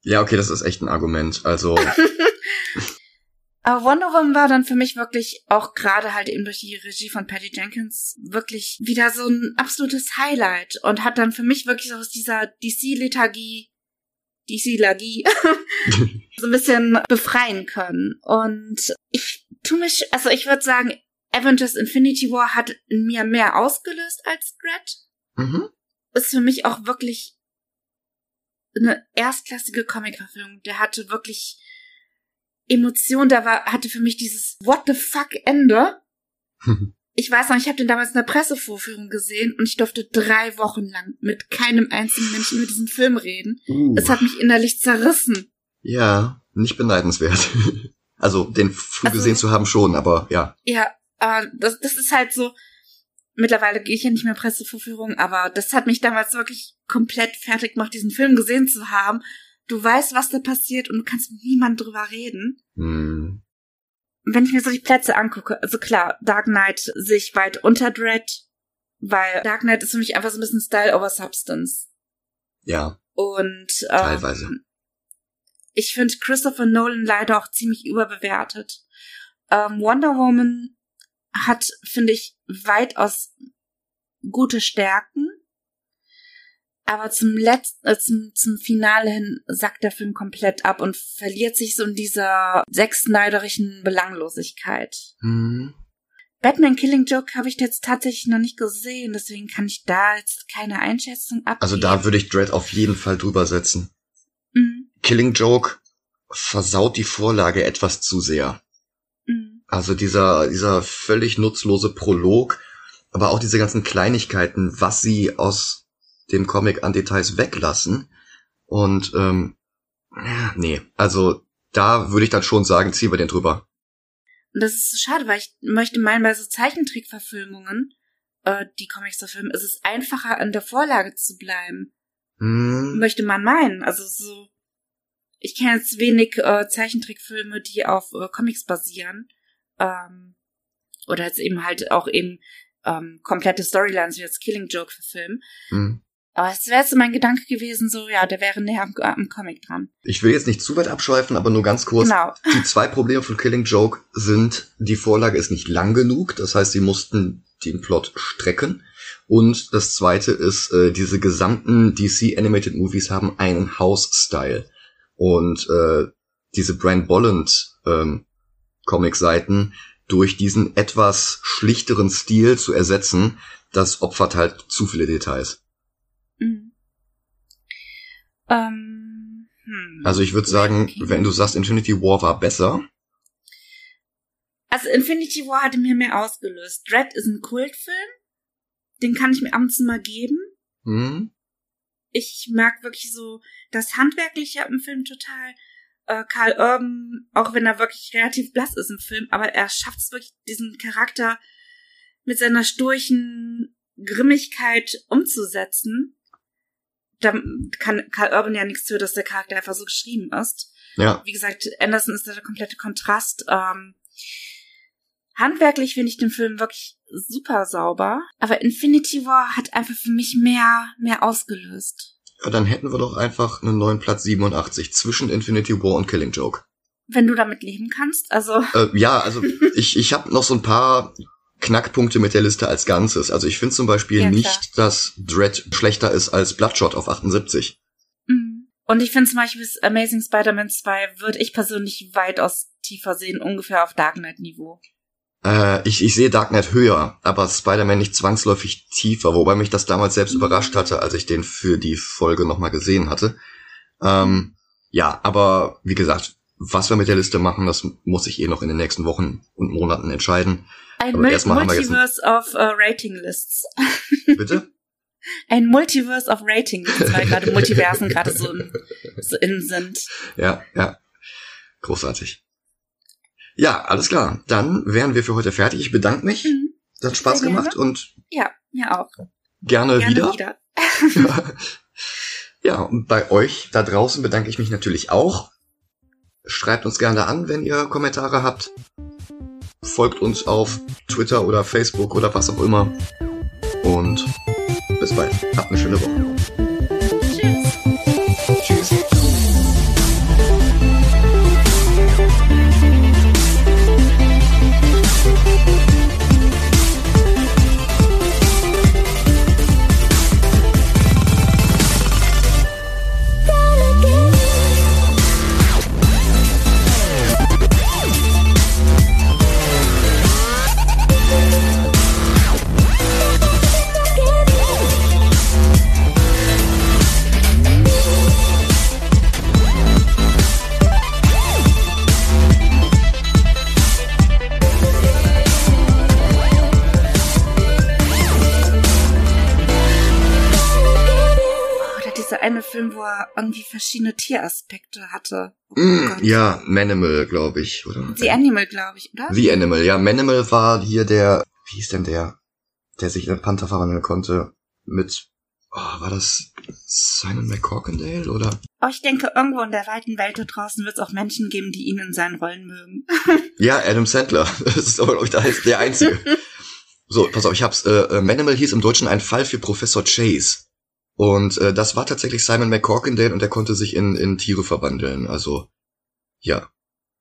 [SPEAKER 1] Ja, okay, das ist echt ein Argument. Also,
[SPEAKER 2] Aber Wonder Woman war dann für mich wirklich auch gerade halt eben durch die Regie von Patty Jenkins wirklich wieder so ein absolutes Highlight und hat dann für mich wirklich so aus dieser DC-Lethargie, DC-Lagie, so ein bisschen befreien können. Und ich tu mich, also ich würde sagen, Avengers Infinity War hat in mir mehr ausgelöst als Dread.
[SPEAKER 1] mhm.
[SPEAKER 2] Ist für mich auch wirklich eine erstklassige Comic-Verfilmung. Der hatte wirklich Emotion, da war, hatte für mich dieses What the fuck Ende. Ich weiß noch, ich habe den damals in der Pressevorführung gesehen und ich durfte drei Wochen lang mit keinem einzigen Menschen über diesen Film reden.
[SPEAKER 1] uh,
[SPEAKER 2] Es hat mich innerlich zerrissen.
[SPEAKER 1] ja, nicht beneidenswert. also, den früh
[SPEAKER 2] Also-
[SPEAKER 1] gesehen zu haben schon, aber ja.
[SPEAKER 2] Ja, aber das, das ist halt so. Mittlerweile gehe ich ja nicht mehr Pressevorführungen, aber das hat mich damals wirklich komplett fertig gemacht, diesen Film gesehen zu haben. Du weißt, was da passiert und du kannst mit niemand drüber reden.
[SPEAKER 1] Hm.
[SPEAKER 2] wenn ich mir so die Plätze angucke, also klar, Dark Knight sehe ich weit unter Dread, weil Dark Knight ist für mich einfach so ein bisschen Style over Substance.
[SPEAKER 1] Ja,
[SPEAKER 2] Und ähm,
[SPEAKER 1] Teilweise.
[SPEAKER 2] Ich finde Christopher Nolan leider auch ziemlich überbewertet. Ähm, Wonder Woman hat, finde ich, weitaus gute Stärken. Aber zum letzten, äh, zum, zum Finale hin sackt der Film komplett ab und verliert sich so in dieser sechsneiderischen Belanglosigkeit.
[SPEAKER 1] Hm.
[SPEAKER 2] Batman Killing Joke habe ich jetzt tatsächlich noch nicht gesehen, deswegen kann ich da jetzt keine Einschätzung abgeben.
[SPEAKER 1] Also da würde ich Dread auf jeden Fall drüber setzen. Killing Joke versaut die Vorlage etwas zu sehr.
[SPEAKER 2] Mhm.
[SPEAKER 1] Also dieser, dieser völlig nutzlose Prolog, aber auch diese ganzen Kleinigkeiten, was sie aus dem Comic an Details weglassen. Und ähm, nee, also da würde ich dann schon sagen, ziehen wir den drüber.
[SPEAKER 2] Und das ist so schade, weil ich möchte meinen, bei so Zeichentrickverfilmungen, äh, die Comics zu filmen, ist es einfacher, an der Vorlage zu bleiben.
[SPEAKER 1] Hm.
[SPEAKER 2] Möchte man meinen. Also so, ich kenne jetzt wenig äh, Zeichentrickfilme, die auf äh, Comics basieren. Ähm, oder jetzt eben halt auch eben ähm, komplette Storylines wie jetzt Killing Joke verfilmen.
[SPEAKER 1] Hm.
[SPEAKER 2] Aber es wäre jetzt so mein Gedanke gewesen, so, ja, der wäre näher am, am Comic dran.
[SPEAKER 1] Ich will jetzt nicht zu weit abschweifen, aber nur ganz kurz.
[SPEAKER 2] Genau.
[SPEAKER 1] Die zwei Probleme von Killing Joke sind, die Vorlage ist nicht lang genug, das heißt, sie mussten den Plot strecken. Und das zweite ist, äh, diese gesamten DC Animated Movies haben einen House-Style. Und äh, diese Brian Bolland ähm, Comic-Seiten durch diesen etwas schlichteren Stil zu ersetzen, das opfert halt zu viele Details.
[SPEAKER 2] Mhm. Ähm, hm.
[SPEAKER 1] Also ich würde sagen,
[SPEAKER 2] Okay.
[SPEAKER 1] wenn du sagst, Infinity War war besser,
[SPEAKER 2] Also Infinity War hatte mir mehr ausgelöst. Dread ist ein Kultfilm. Den kann ich mir ab und zu mal geben.
[SPEAKER 1] hm,
[SPEAKER 2] Ich mag wirklich so das Handwerkliche im Film total. Äh, Karl Urban, auch wenn er wirklich relativ blass ist im Film, aber er schafft es wirklich, diesen Charakter mit seiner sturchen Grimmigkeit umzusetzen. Da kann Karl Urban ja nichts für, dass der Charakter einfach so geschrieben ist.
[SPEAKER 1] ja,
[SPEAKER 2] Wie gesagt, Anderson ist da der komplette Kontrast. Ähm, handwerklich finde ich den Film wirklich super sauber, aber Infinity War hat einfach für mich mehr, mehr ausgelöst.
[SPEAKER 1] Ja, dann hätten wir doch einfach einen neuen Platz 87 zwischen Infinity War und Killing Joke.
[SPEAKER 2] Wenn du damit leben kannst, also
[SPEAKER 1] Äh, ja, also ich, ich habe noch so ein paar Knackpunkte mit der Liste als Ganzes. Also ich finde zum Beispiel
[SPEAKER 2] Ja,
[SPEAKER 1] nicht, dass Dread schlechter ist als Bloodshot auf 78.
[SPEAKER 2] mm. und ich finde zum Beispiel Amazing Spider-Man 2 würde ich persönlich weitaus tiefer sehen, ungefähr auf Dark Knight Niveau.
[SPEAKER 1] Äh, ich, ich sehe Dark Knight höher, aber Spider-Man nicht zwangsläufig tiefer, wobei mich das damals selbst überrascht hatte, als ich den für die Folge nochmal gesehen hatte. Ähm, ja, aber wie gesagt, was wir mit der Liste machen, das muss ich eh noch in den nächsten Wochen und Monaten entscheiden.
[SPEAKER 2] Ein Mul Multiverse of äh, Rating Lists.
[SPEAKER 1] Bitte?
[SPEAKER 2] Ein Multiverse of Rating Lists, weil gerade Multiversen gerade so, so in sind.
[SPEAKER 1] Ja, ja. Großartig. Ja, alles klar. Dann wären wir für heute fertig. Ich bedanke mich.
[SPEAKER 2] Mhm.
[SPEAKER 1] Das hat Spaß gemacht und
[SPEAKER 2] Ja, mir auch.
[SPEAKER 1] gerne,
[SPEAKER 2] Gerne
[SPEAKER 1] wieder.
[SPEAKER 2] wieder.
[SPEAKER 1] ja, und bei euch da draußen bedanke ich mich natürlich auch. Schreibt uns gerne an, wenn ihr Kommentare habt. Folgt uns auf Twitter oder Facebook oder was auch immer. Und bis bald. Habt eine schöne Woche.
[SPEAKER 2] Irgendwie verschiedene Tieraspekte hatte. Oh
[SPEAKER 1] Mm, ja, Manimal, glaube ich, oder?
[SPEAKER 2] The Animal, glaube ich, oder?
[SPEAKER 1] The Animal, ja. Manimal war hier der, wie hieß denn der, der sich in einen Panther verwandeln konnte mit, oh, war das Simon McCorkindale oder?
[SPEAKER 2] Aber ich denke, irgendwo in der weiten Welt da draußen wird es auch Menschen geben, die ihn in seinen Rollen mögen.
[SPEAKER 1] Ja, Adam Sandler. Das ist aber, glaube ich, der- der einzige. so, pass auf, ich hab's, äh, äh, Manimal hieß im Deutschen ein Fall für Professor Chase. Und äh, das war tatsächlich Simon McCorkindale und der konnte sich in, in Tiere verwandeln. Also, ja.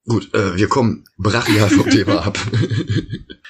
[SPEAKER 1] Gut, äh, wir kommen brachial vom Thema ab.